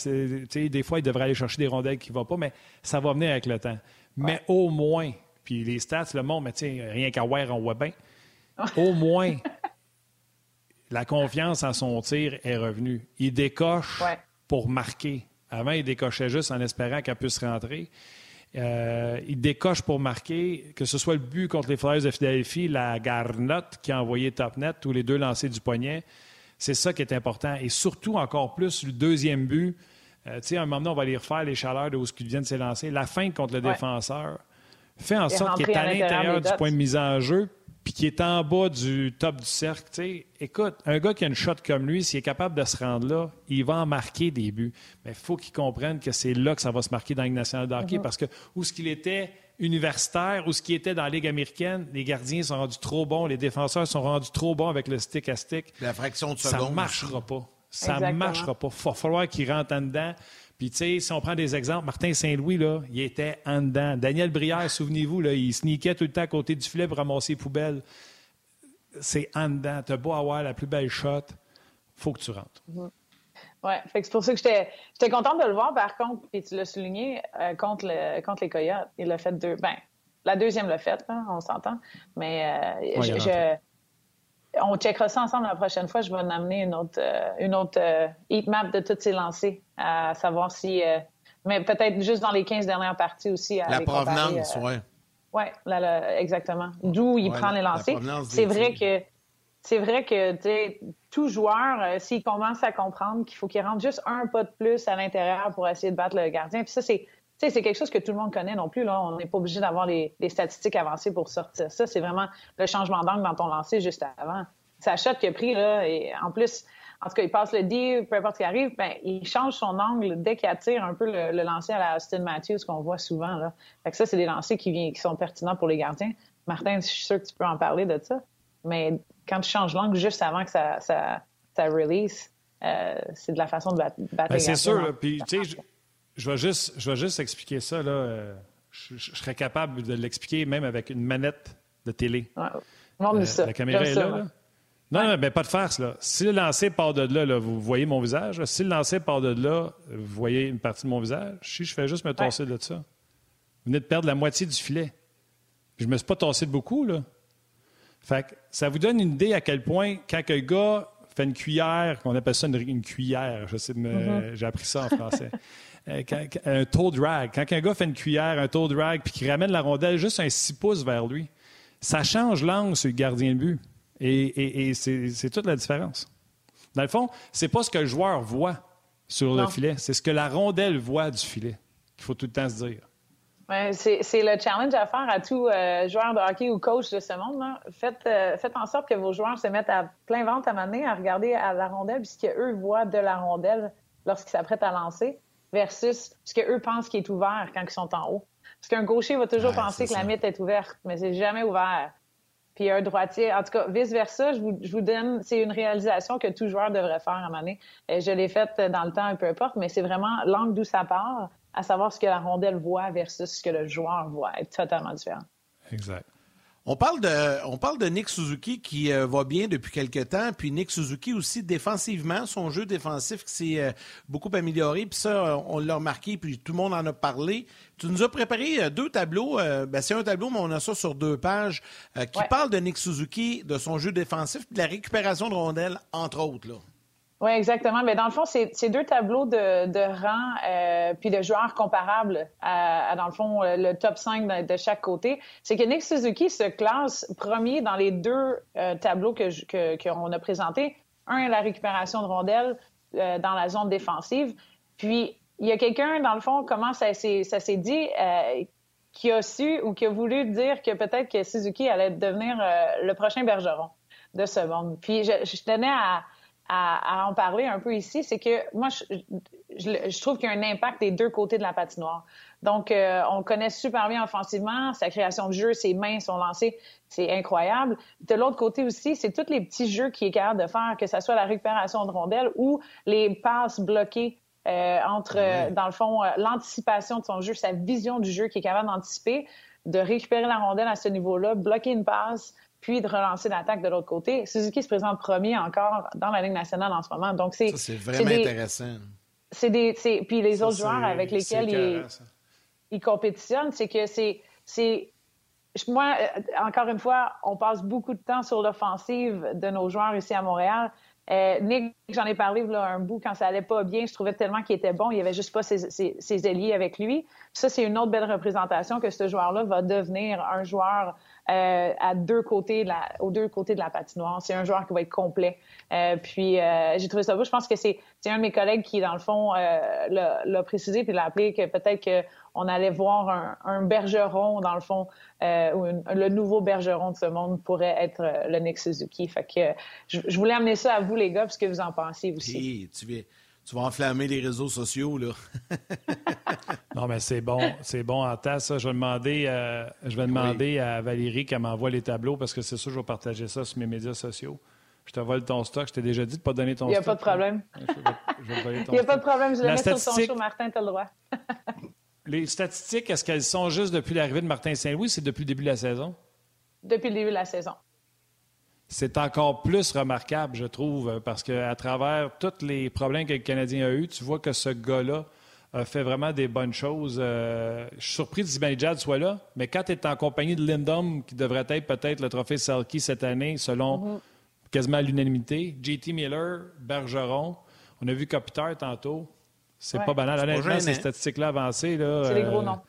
Des fois, il devrait aller chercher des rondelles qui ne vont pas, mais ça va venir avec le temps. Mais au moins, puis les stats, le monde, mais rien qu'à voir, on voit bien. Au moins, la confiance en son tir est revenue. Il décoche pour marquer. Avant, il décochait juste en espérant qu'elle puisse rentrer. Euh, il décoche pour marquer, que ce soit le but contre les Flyers de Philadelphie, la garnotte qui a envoyé top net, tous les deux lancés du poignet. C'est ça qui est important. Et surtout, encore plus, le deuxième but. Euh, tu sais, à un moment donné, on va aller refaire les chaleurs de où ce qu'il vient de s'élancer. La fin contre le défenseur fait en sorte qu'il est à l'intérieur du point de mise en jeu, puis qui est en bas du top du cercle, écoute, un gars qui a une shot comme lui, s'il est capable de se rendre là, il va en marquer des buts. Mais il faut qu'il comprenne que c'est là que ça va se marquer dans la Ligue nationale de hockey, mm-hmm. parce que où ce qu'il était universitaire, où ce qu'il était dans la Ligue américaine, les gardiens sont rendus trop bons, les défenseurs sont rendus trop bons avec le stick à stick. La fraction de seconde. Ça ne marchera pas. Ça ne marchera pas. Il va falloir qu'il rentre en dedans. Puis, tu sais, si on prend des exemples, Martin Saint-Louis, là, il était en dedans. Daniel Brière, souvenez-vous, là, il sneakait tout le temps à côté du filet pour ramasser les poubelles. C'est en dedans. Tu as beau avoir la plus belle shot, faut que tu rentres. Mm-hmm. Oui, c'est pour ça que j'étais contente de le voir, par contre, puis tu l'as souligné, euh, contre, le, contre les Coyotes. Il l'a fait deux. Ben, la deuxième l'a fait, on s'entend. Mais euh, je, on checkera ça ensemble la prochaine fois. Je vais en amener une autre, euh, une autre euh, heat map de toutes ces lancers, à savoir si. Euh, mais peut-être juste dans les 15 dernières parties aussi. la provenance, oui. Oui, exactement. D'où il prend les lancers. C'est vrai que. C'est vrai que tout joueur, s'il commence à comprendre qu'il faut qu'il rentre juste un pas de plus à l'intérieur pour essayer de battre le gardien, puis ça, c'est c'est quelque chose que tout le monde connaît non plus. Là. On n'est pas obligé d'avoir les, statistiques avancées pour sortir ça. C'est vraiment le changement d'angle dans ton lancer juste avant. C'est shot qu'il a pris, là, et en plus, en tout cas, il passe le D, peu importe ce qui arrive, ben, il change son angle dès qu'il attire un peu le, lancer à la Austin Matthews qu'on voit souvent. Là. Fait que ça, c'est des lancers qui, qui sont pertinents pour les gardiens. Martin, je suis sûr que tu peux en parler de ça. Mais quand tu changes l'angle juste avant que ça, ça, ça release, euh, c'est de la façon de battre, ben, C'est sûr. Puis, tu sais, je vais juste, je vais juste expliquer ça. Là. Euh, je, serais capable de l'expliquer même avec une manette de télé. Ouais. ça. La caméra est là. là. Non, non, mais pas de farce. Là. Si le lancer part de là, là, vous voyez mon visage. Si le lancer part de là, vous voyez une partie de mon visage. Si je fais juste me tasser de ça. Vous venez de perdre la moitié du filet. Je ne me suis pas tassé de beaucoup. Là. Fait que ça vous donne une idée à quel point, quand un gars fait une cuillère, qu'on appelle ça une, cuillère, je sais, mm-hmm. j'ai appris ça en français. Euh, un toe drag. Quand un gars fait une cuillère, un toe drag, puis qu'il ramène la rondelle juste un 6 pouces vers lui, ça change l'angle sur le gardien de but. Et, c'est toute la différence. Dans le fond, c'est pas ce que le joueur voit sur le filet, c'est ce que la rondelle voit du filet qu'il faut tout le temps se dire. c'est le challenge à faire à tout euh, joueur de hockey ou coach de ce monde. Euh, faites, en sorte que vos joueurs se mettent à plein ventre à mener à regarder à la rondelle, ce qu'eux voient de la rondelle lorsqu'ils s'apprêtent à lancer, versus ce qu'eux pensent qui est ouvert quand ils sont en haut. Parce qu'un gaucher va toujours penser que la mythe est ouverte, mais c'est jamais ouvert puis un droitier. En tout cas, vice-versa, je vous, donne, c'est une réalisation que tout joueur devrait faire à un moment donné. Je l'ai faite dans le temps, peu importe, mais c'est vraiment l'angle d'où ça part, à savoir ce que la rondelle voit versus ce que le joueur voit, est totalement différent. Exact. On parle de, on parle de Nick Suzuki qui euh, va bien depuis quelques temps, puis Nick Suzuki aussi défensivement, son jeu défensif qui s'est euh, beaucoup amélioré, puis ça, on l'a remarqué, puis tout le monde en a parlé. Tu nous as préparé euh, deux tableaux, ben, c'est un tableau, mais on a ça sur deux pages, qui parle de Nick Suzuki, de son jeu défensif, de la récupération de rondelles, entre autres. Là. Oui, exactement. Mais dans le fond, c'est deux tableaux de, de rang euh, puis de joueurs comparables à, dans le fond, euh, le top 5 de, chaque côté. C'est que Nick Suzuki se classe premier dans les deux euh, tableaux que qu'on a présentés. Un, la récupération de rondelles euh, dans la zone défensive. Puis, il y a quelqu'un, dans le fond, comment ça s'est dit, qui a su ou qui a voulu dire que peut-être que Suzuki allait devenir le prochain bergeron de ce monde. Puis, je, je tenais à à, en parler un peu ici, c'est que moi, je, trouve qu'il y a un impact des deux côtés de la patinoire. Donc, euh, on connaît super bien offensivement, sa création de jeu, ses mains, sont lancées, c'est incroyable. De l'autre côté aussi, c'est tous les petits jeux qu'il est capable de faire, que ce soit la récupération de rondelles ou les passes bloquées euh, entre, dans le fond, euh, l'anticipation de son jeu, sa vision du jeu qu'il est capable d'anticiper, de récupérer la rondelle à ce niveau-là, bloquer une passe, puis de relancer l'attaque de l'autre côté. Suzuki se présente premier encore dans la Ligue nationale en ce moment. Donc, c'est. c'est vraiment intéressant. C'est des. Puis les autres joueurs avec lesquels il, il, compétitionne, c'est que c'est. c'est moi, euh, encore une fois, on passe beaucoup de temps sur l'offensive de nos joueurs ici à Montréal. Euh, Nick, j'en ai parlé là, un bout quand ça allait pas bien. Je trouvais tellement qu'il était bon. Il y avait juste pas ses, ses, ses alliés avec lui. Ça, c'est une autre belle représentation que ce joueur-là va devenir un joueur euh, à deux côtés de la, aux deux côtés de la patinoire. C'est un joueur qui va être complet. Euh, puis euh, j'ai trouvé ça beau. Je pense que c'est, un de mes collègues qui, dans le fond, l'a, précisé puis l'a appelé que peut-être qu'on allait voir un, un, bergeron, dans le fond, ou le nouveau bergeron de ce monde pourrait être le Nick Suzuki. Fait que je, voulais amener ça à vous, les gars, parce que vous en pensez aussi. tu tu vas enflammer les réseaux sociaux, là. non, mais c'est bon. C'est bon en tas, ça. Je vais demander, euh, je vais demander à Valérie qu'elle m'envoie les tableaux parce que c'est sûr, je vais partager ça sur mes médias sociaux. Je te vole ton stock. Je t'ai déjà dit de ne pas donner ton stock. Il n'y a pas de problème. Il n'y a pas de problème. Je le mets sur ton show, Martin, tu as le droit. les statistiques, est-ce qu'elles sont juste depuis l'arrivée de Martin Saint-Louis ou c'est depuis le début de la saison? Depuis le début de la saison c'est encore plus remarquable, je trouve, parce qu'à travers tous les problèmes que le Canadien a eus, tu vois que ce gars-là a fait vraiment des bonnes choses. Euh, je suis surpris que Zibanejad soit là, mais quand tu es en compagnie de Lindom, qui devrait être peut-être le trophée Selkie cette année, selon mm-hmm. quasiment l'unanimité, JT Miller, Bergeron, on a vu Kopitar tantôt. C'est pas banal. Honnêtement, ces statistiques-là avancées. C'est des gros euh, noms.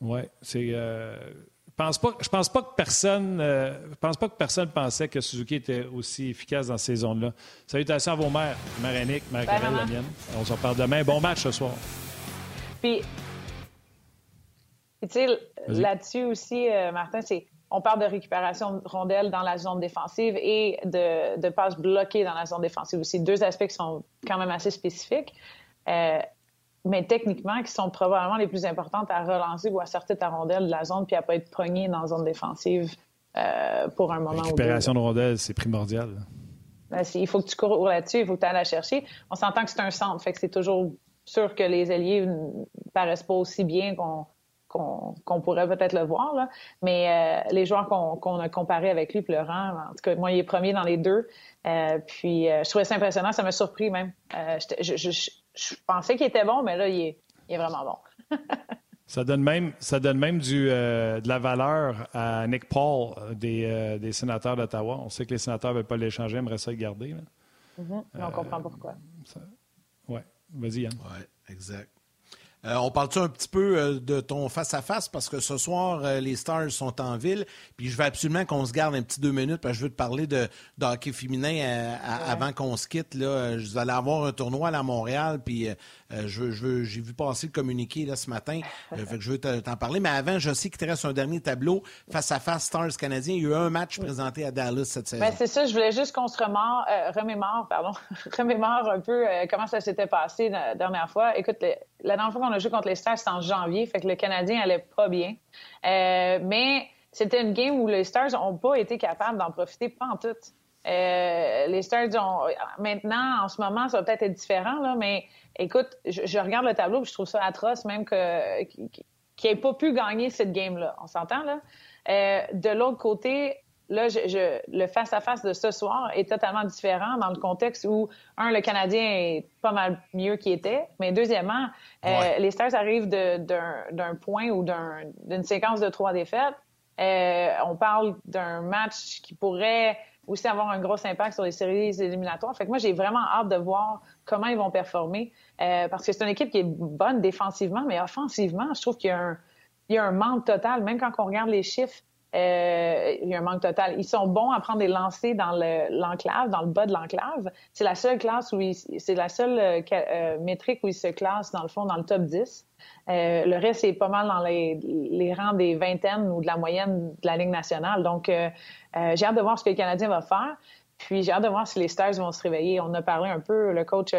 Oui, c'est. Euh, pense pas, je pense pas que personne, euh, pense pas que personne pensait que Suzuki était aussi efficace dans ces zones-là. Salutations à vos mères, mère Annick, mère Carole, la mienne. On se reparle demain. Bon match ce soir. Puis, tu sais, là-dessus aussi, euh, Martin, c'est on parle de récupération de rondelles dans la zone défensive et de, de passes bloquées dans la zone défensive aussi. Deux aspects qui sont quand même assez spécifiques. Euh, mais techniquement, qui sont probablement les plus importantes à relancer ou à sortir ta rondelle de la zone puis à pas être pogné dans la zone défensive euh, pour un moment ou deux. Récupération de rondelle, c'est primordial. Ben, il faut que tu cours là-dessus, il faut que tu ailles la chercher. On s'entend que c'est un centre, fait que c'est toujours sûr que les alliés ne paraissent pas aussi bien qu'on qu'on pourrait peut-être le voir. Là. Mais les joueurs qu'on a comparés avec lui, pleurant, en tout cas, moi, il est premier dans les deux. puis je trouvais ça impressionnant, ça m'a surpris même. Je, je, je, pensais qu'il était bon, mais là, il est, il est vraiment bon. Ça donne même, ça donne même du, euh, de la valeur à Nick Paul euh, des, euh, des sénateurs d'Ottawa. On sait que les sénateurs ne veulent pas l'échanger, aimeraient ça le garder. Mm-hmm. on comprend pourquoi. Oui. Vas-y, Yann. Oui, exact. Euh, on parle-tu un petit peu euh, de ton face-à-face? Parce que ce soir, euh, les Stars sont en ville. Puis je veux absolument qu'on se garde un petit deux minutes parce que je veux te parler de, hockey féminin avant qu'on se quitte. Là. Je vais aller avoir un tournoi à Montréal. Puis je, je j'ai vu passer le communiqué là, ce matin. fait que je veux t'en parler. Mais avant, je sais qu'il te reste un dernier tableau face-à-face Stars canadien. Il y a eu un match présenté à Dallas cette saison. Ben, c'est ça. Je voulais juste qu'on se remémore, pardon, remémore un peu comment ça s'était passé la dernière fois. Écoute, la dernière fois qu'on a joué contre les Stars, c'était en janvier, fait que le Canadien allait pas bien. Euh, mais c'était une game où les Stars n'ont pas été capables d'en profiter, pas en tout. Euh, les Stars ont. Maintenant, en ce moment, ça va peut-être être différent, là, mais écoute, je, regarde le tableau et je trouve ça atroce, même que qu'il n'ait pas pu gagner cette game-là. On s'entend, là? Euh, de l'autre côté, là, je, le face-à-face de ce soir est totalement différent dans le contexte où, un, le Canadien est pas mal mieux qu'il était, mais deuxièmement, euh, les Stars arrivent d'un point ou d'une séquence de trois défaites. Euh, on parle d'un match qui pourrait aussi avoir un gros impact sur les séries éliminatoires. Fait que moi, j'ai vraiment hâte de voir comment ils vont performer euh, parce que c'est une équipe qui est bonne défensivement, mais offensivement, je trouve qu'il y a un manque total. Même quand on regarde les chiffres, euh, il y a un manque total. Ils sont bons à prendre des lancers dans l'enclave, dans le bas de l'enclave. C'est la seule classe où c'est la seule euh, euh, métrique où ils se classent dans le fond dans le top 10. le reste est pas mal dans les, rangs des vingtaines ou de la moyenne de la Ligue nationale. Donc, j'ai hâte de voir ce que le Canadien va faire. Puis j'ai hâte de voir si les Stars vont se réveiller. On a parlé un peu, le coach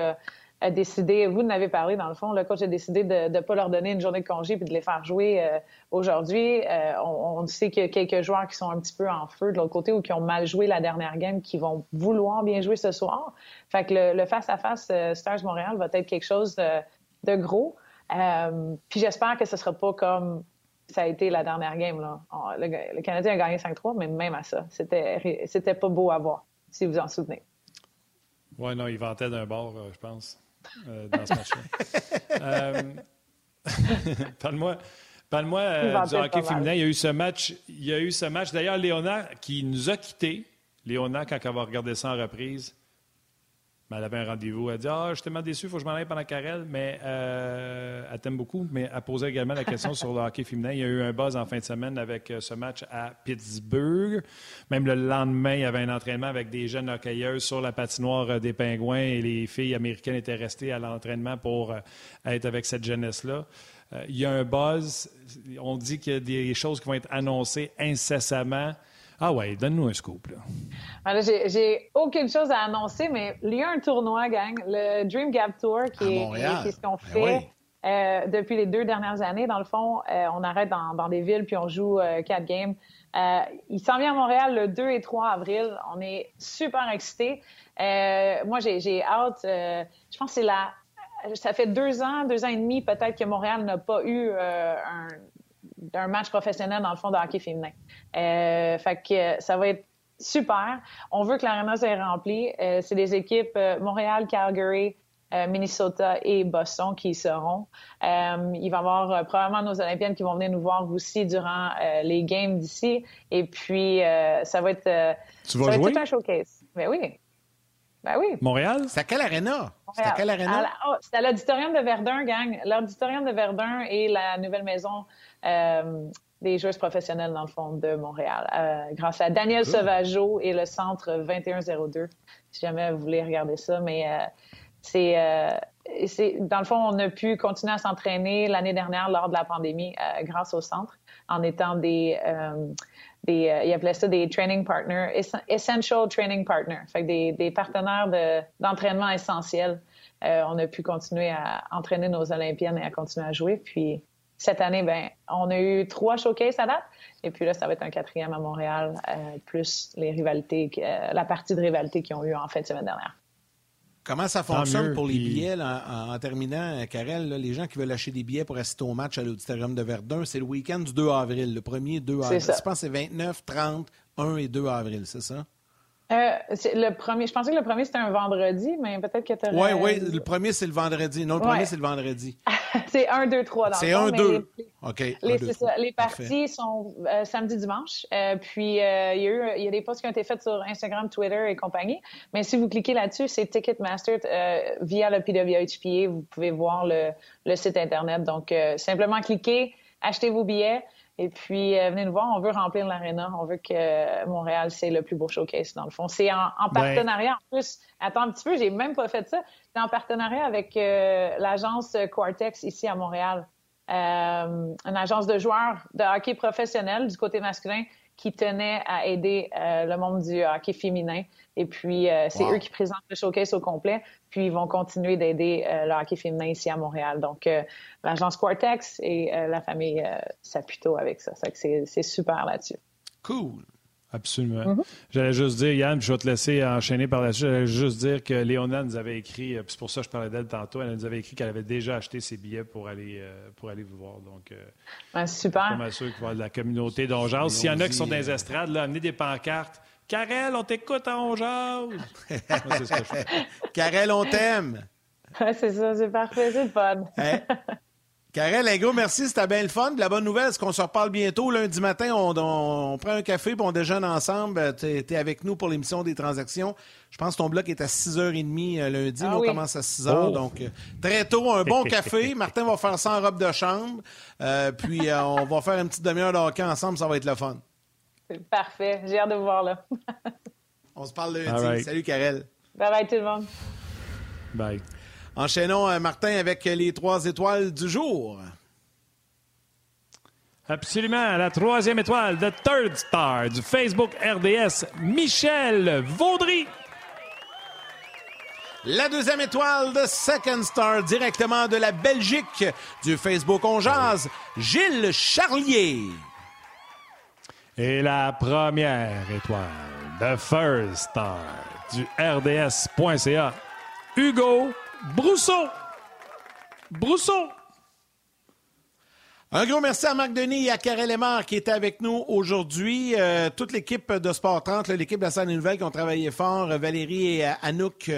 a décidé, vous en avez parlé dans le fond, le coach a décidé de ne pas leur donner une journée de congé puis de les faire jouer euh, aujourd'hui. Euh, on, sait qu'il y a quelques joueurs qui sont un petit peu en feu de l'autre côté ou qui ont mal joué la dernière game, qui vont vouloir bien jouer ce soir. Fait que le face-à-face euh, Stars Montréal va être quelque chose de, gros. puis j'espère que ce sera pas comme ça a été la dernière game. Le, Canadien a gagné 5-3, mais même à ça, c'était pas beau à voir, si vous en souvenez. Oui, non, il vantait d'un bord, je pense. Euh, dans ce match-là. Euh, parle-moi. Parle-moi euh, du hockey féminin. Il y a eu ce match. Il y a eu ce match. D'ailleurs, Léona qui nous a quittés. Léona, quand elle va regarder ça en reprise, elle avait un rendez-vous. Elle dit Ah, je suis tellement déçu, il faut que je m'en aille pendant Carrel. Mais euh, elle t'aime beaucoup. Mais elle posait également la question sur le hockey féminin. Il y a eu un buzz en fin de semaine avec euh, ce match à Pittsburgh. Même le lendemain, il y avait un entraînement avec des jeunes hockeyeuses sur la patinoire euh, des Pingouins et les filles américaines étaient restées à l'entraînement pour être avec cette jeunesse-là. il y a un buzz. On dit qu'il y a des choses qui vont être annoncées incessamment. Ah ouais, donne-nous un scoop. Là. j'ai aucune chose à annoncer, mais il y a un tournoi, gang, le Dream Gap Tour, qui, est, ce qu'on ben fait. Euh, depuis les deux dernières années, dans le fond, euh, on arrête dans, des villes puis on joue euh, quatre games. il s'en vient à Montréal le 2 et 3 avril. On est super excités. moi, j'ai hâte. je pense que c'est la. Ça fait deux ans, deux ans et demi peut-être que Montréal n'a pas eu un, d'un match professionnel dans le fond de hockey féminin. Euh, fait que ça va être super. On veut que l'aréna soit remplie. Euh, c'est des équipes euh, Montréal, Calgary, Minnesota et Boston qui y seront. il va y avoir probablement nos Olympiennes qui vont venir nous voir aussi durant les games d'ici. Et puis, ça va être, tu vas jouer? tout un showcase. Ben oui. Ben oui. Montréal? C'est à quelle aréna? C'est à quelle aréna? Oh, c'est à l'auditorium de Verdun, gang. L'auditorium de Verdun et la nouvelle maison euh, des joueurs professionnels, dans le fond, de Montréal, euh, grâce à Daniel Sauvageau et le Centre 2102, si jamais vous voulez regarder ça. Mais euh, c'est, c'est, dans le fond, on a pu continuer à s'entraîner l'année dernière lors de la pandémie grâce au centre, en étant des... des, ils appelaient ça des training partners, essential training partners, fait des, des partenaires de, d'entraînement essentiels. on a pu continuer à entraîner nos Olympiennes et à continuer à jouer. Puis cette année, ben, on a eu trois showcases à date. Et puis là, ça va être un quatrième à Montréal, euh, plus les rivalités, euh, la partie de rivalité qu'ils ont eu en fin de semaine dernière. Comment ça fonctionne pour les billets en, terminant, Karel? les gens qui veulent acheter des billets pour assister au match à l'Auditorium de Verdun, c'est le week-end du 2 avril, le premier 2 avril. Je pense que c'est 29, 30, 1 et 2 avril, c'est ça? Euh, le premier, je pensais que le premier c'était un vendredi, mais peut-être que tu Oui, oui, le premier c'est le vendredi. Non, le premier c'est le vendredi. c'est 1, 2, 3 dans C'est 1, 2. OK. Les, les parties sont euh, samedi, dimanche. Euh, puis il y, a eu, il y a des posts qui ont été faits sur Instagram, Twitter et compagnie. Mais si vous cliquez là-dessus, c'est Ticketmaster via le PWHPA. Vous pouvez voir le, le site Internet. Donc, simplement cliquez, achetez vos billets. Et puis, euh, venez nous voir, on veut remplir l'aréna. On veut que Montréal, c'est le plus beau showcase, dans le fond. C'est en, partenariat, en plus. Attends un petit peu, j'ai même pas fait ça. C'est en partenariat avec euh, l'agence Quartex ici à Montréal. Euh, une agence de joueurs de hockey professionnel du côté masculin qui tenait à aider le monde du hockey féminin. Et puis, c'est eux qui présentent le showcase au complet. Puis ils vont continuer d'aider euh, le hockey féminin ici à Montréal. Donc, euh, l'agence Quartex et euh, la famille Saputo avec ça. C'est super là-dessus. Cool. Absolument. Mm-hmm. J'allais juste dire, Yann, je vais te laisser enchaîner par là-dessus. J'allais juste dire que Léona nous avait écrit, puis c'est pour ça que je parlais d'elle tantôt, elle nous avait écrit qu'elle avait déjà acheté ses billets pour aller, pour aller vous voir. Donc, ben, super. Je suis sûr qu'il va y avoir de la communauté d'Ongeance. S'il y en a qui sont dans les estrades, là, amenez des pancartes. Karel, on t'écoute en jase. c'est ce que je fais. Karel, on t'aime. c'est ça, c'est parfait, c'est fun. Hein? Karel, un gros merci, c'était bien le fun. La bonne nouvelle, c'est qu'on se reparle bientôt. Lundi matin, on, prend un café et on déjeune ensemble. Tu es, avec nous pour l'émission des transactions. Je pense que ton bloc est à 6h30 euh, lundi. Ah on commence à 6h. Donc, euh, très tôt, un bon café. Martin va faire ça en robe de chambre. Euh, puis, on va faire une petite demi-heure de hockey ensemble. Ça va être le fun. Parfait. J'ai hâte de vous voir là. On se parle lundi. Salut, Karel. Bye bye tout le monde. Bye. Enchaînons, euh, Martin, avec les trois étoiles du jour. Absolument. La troisième étoile, de Third Star du Facebook RDS, Michel Vaudry. La deuxième étoile de Second Star, directement de la Belgique, du Facebook On Gilles Charlier. Et la première étoile, The First Star du RDS.ca, Hugo Brousseau. Brousseau. Un gros merci à Marc Denis et à Karel Lemar qui étaient avec nous aujourd'hui. Euh, toute l'équipe de Sport 30, l'équipe de la salle nouvelle qui ont travaillé fort. Valérie et Anouk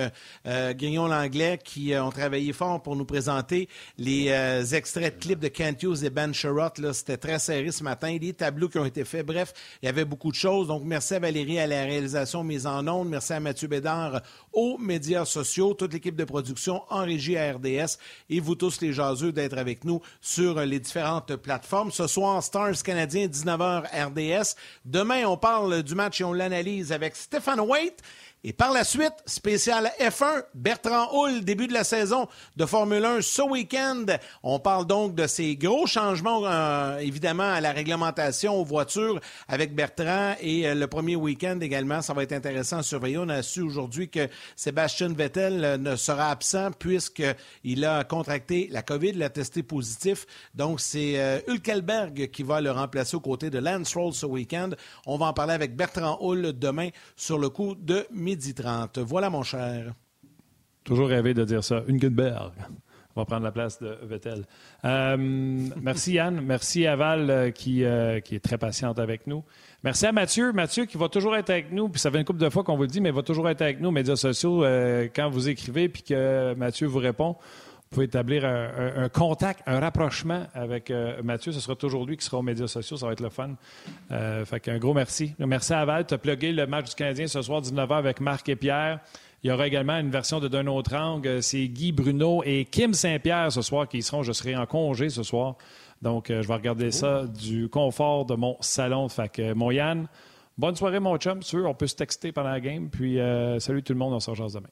euh, Grignon-Langlais qui euh, ont travaillé fort pour nous présenter les euh, extraits de clips de Kent Hughes et Ben Sherrod. C'était très serré ce matin. Les tableaux qui ont été faits. Bref, il y avait beaucoup de choses. Donc, merci à Valérie à la réalisation mise en ondes. Merci à Mathieu Bédard aux médias sociaux. Toute l'équipe de production en régie à RDS. Et vous tous les jaseux d'être avec nous sur les différentes plateforme. Ce soir, Stars Canadien, 19h RDS. Demain, on parle du match et on l'analyse avec Stéphane Waite. Et par la suite, spécial F1, Bertrand Hull, début de la saison de Formule 1 ce week-end. On parle donc de ces gros changements, euh, évidemment, à la réglementation aux voitures avec Bertrand. Et euh, le premier week-end également, ça va être intéressant à surveiller. On a su aujourd'hui que Sébastien Vettel euh, ne sera absent puisqu'il a contracté la COVID, il a testé positif. Donc, c'est Hulkelberg qui va le remplacer aux côtés de Lance Roll ce week-end. On va en parler avec Bertrand Hull demain sur le coup de midi 30. Voilà, mon cher. Toujours rêvé de dire ça. Une Gutenberg. On va prendre la place de Vettel. Euh, merci Yann. Merci à Val euh, qui, euh, qui est très patiente avec nous. Merci à Mathieu. Mathieu qui va toujours être avec nous. Puis ça fait une couple de fois qu'on vous le dit, mais il va toujours être avec nous médias sociaux quand vous écrivez puis que Mathieu vous répond. Pouvez établir un, contact, un rapprochement avec euh, Mathieu. Ce sera toujours lui qui sera aux médias sociaux. Ça va être le fun. Euh, fait qu'un gros merci. Merci à Val. Tu as plugué le match du Canadien ce soir, 19h, avec Marc et Pierre. Il y aura également une version de D'un autre angle. C'est Guy Bruno et Kim Saint-Pierre ce soir qui seront. Je serai en congé ce soir. Donc, euh, je vais regarder ça du confort de mon salon. Fait que, mon Yann, bonne soirée, mon chum. Sûr, on peut se texter pendant la game. Puis, salut tout le monde. On se rejoint demain.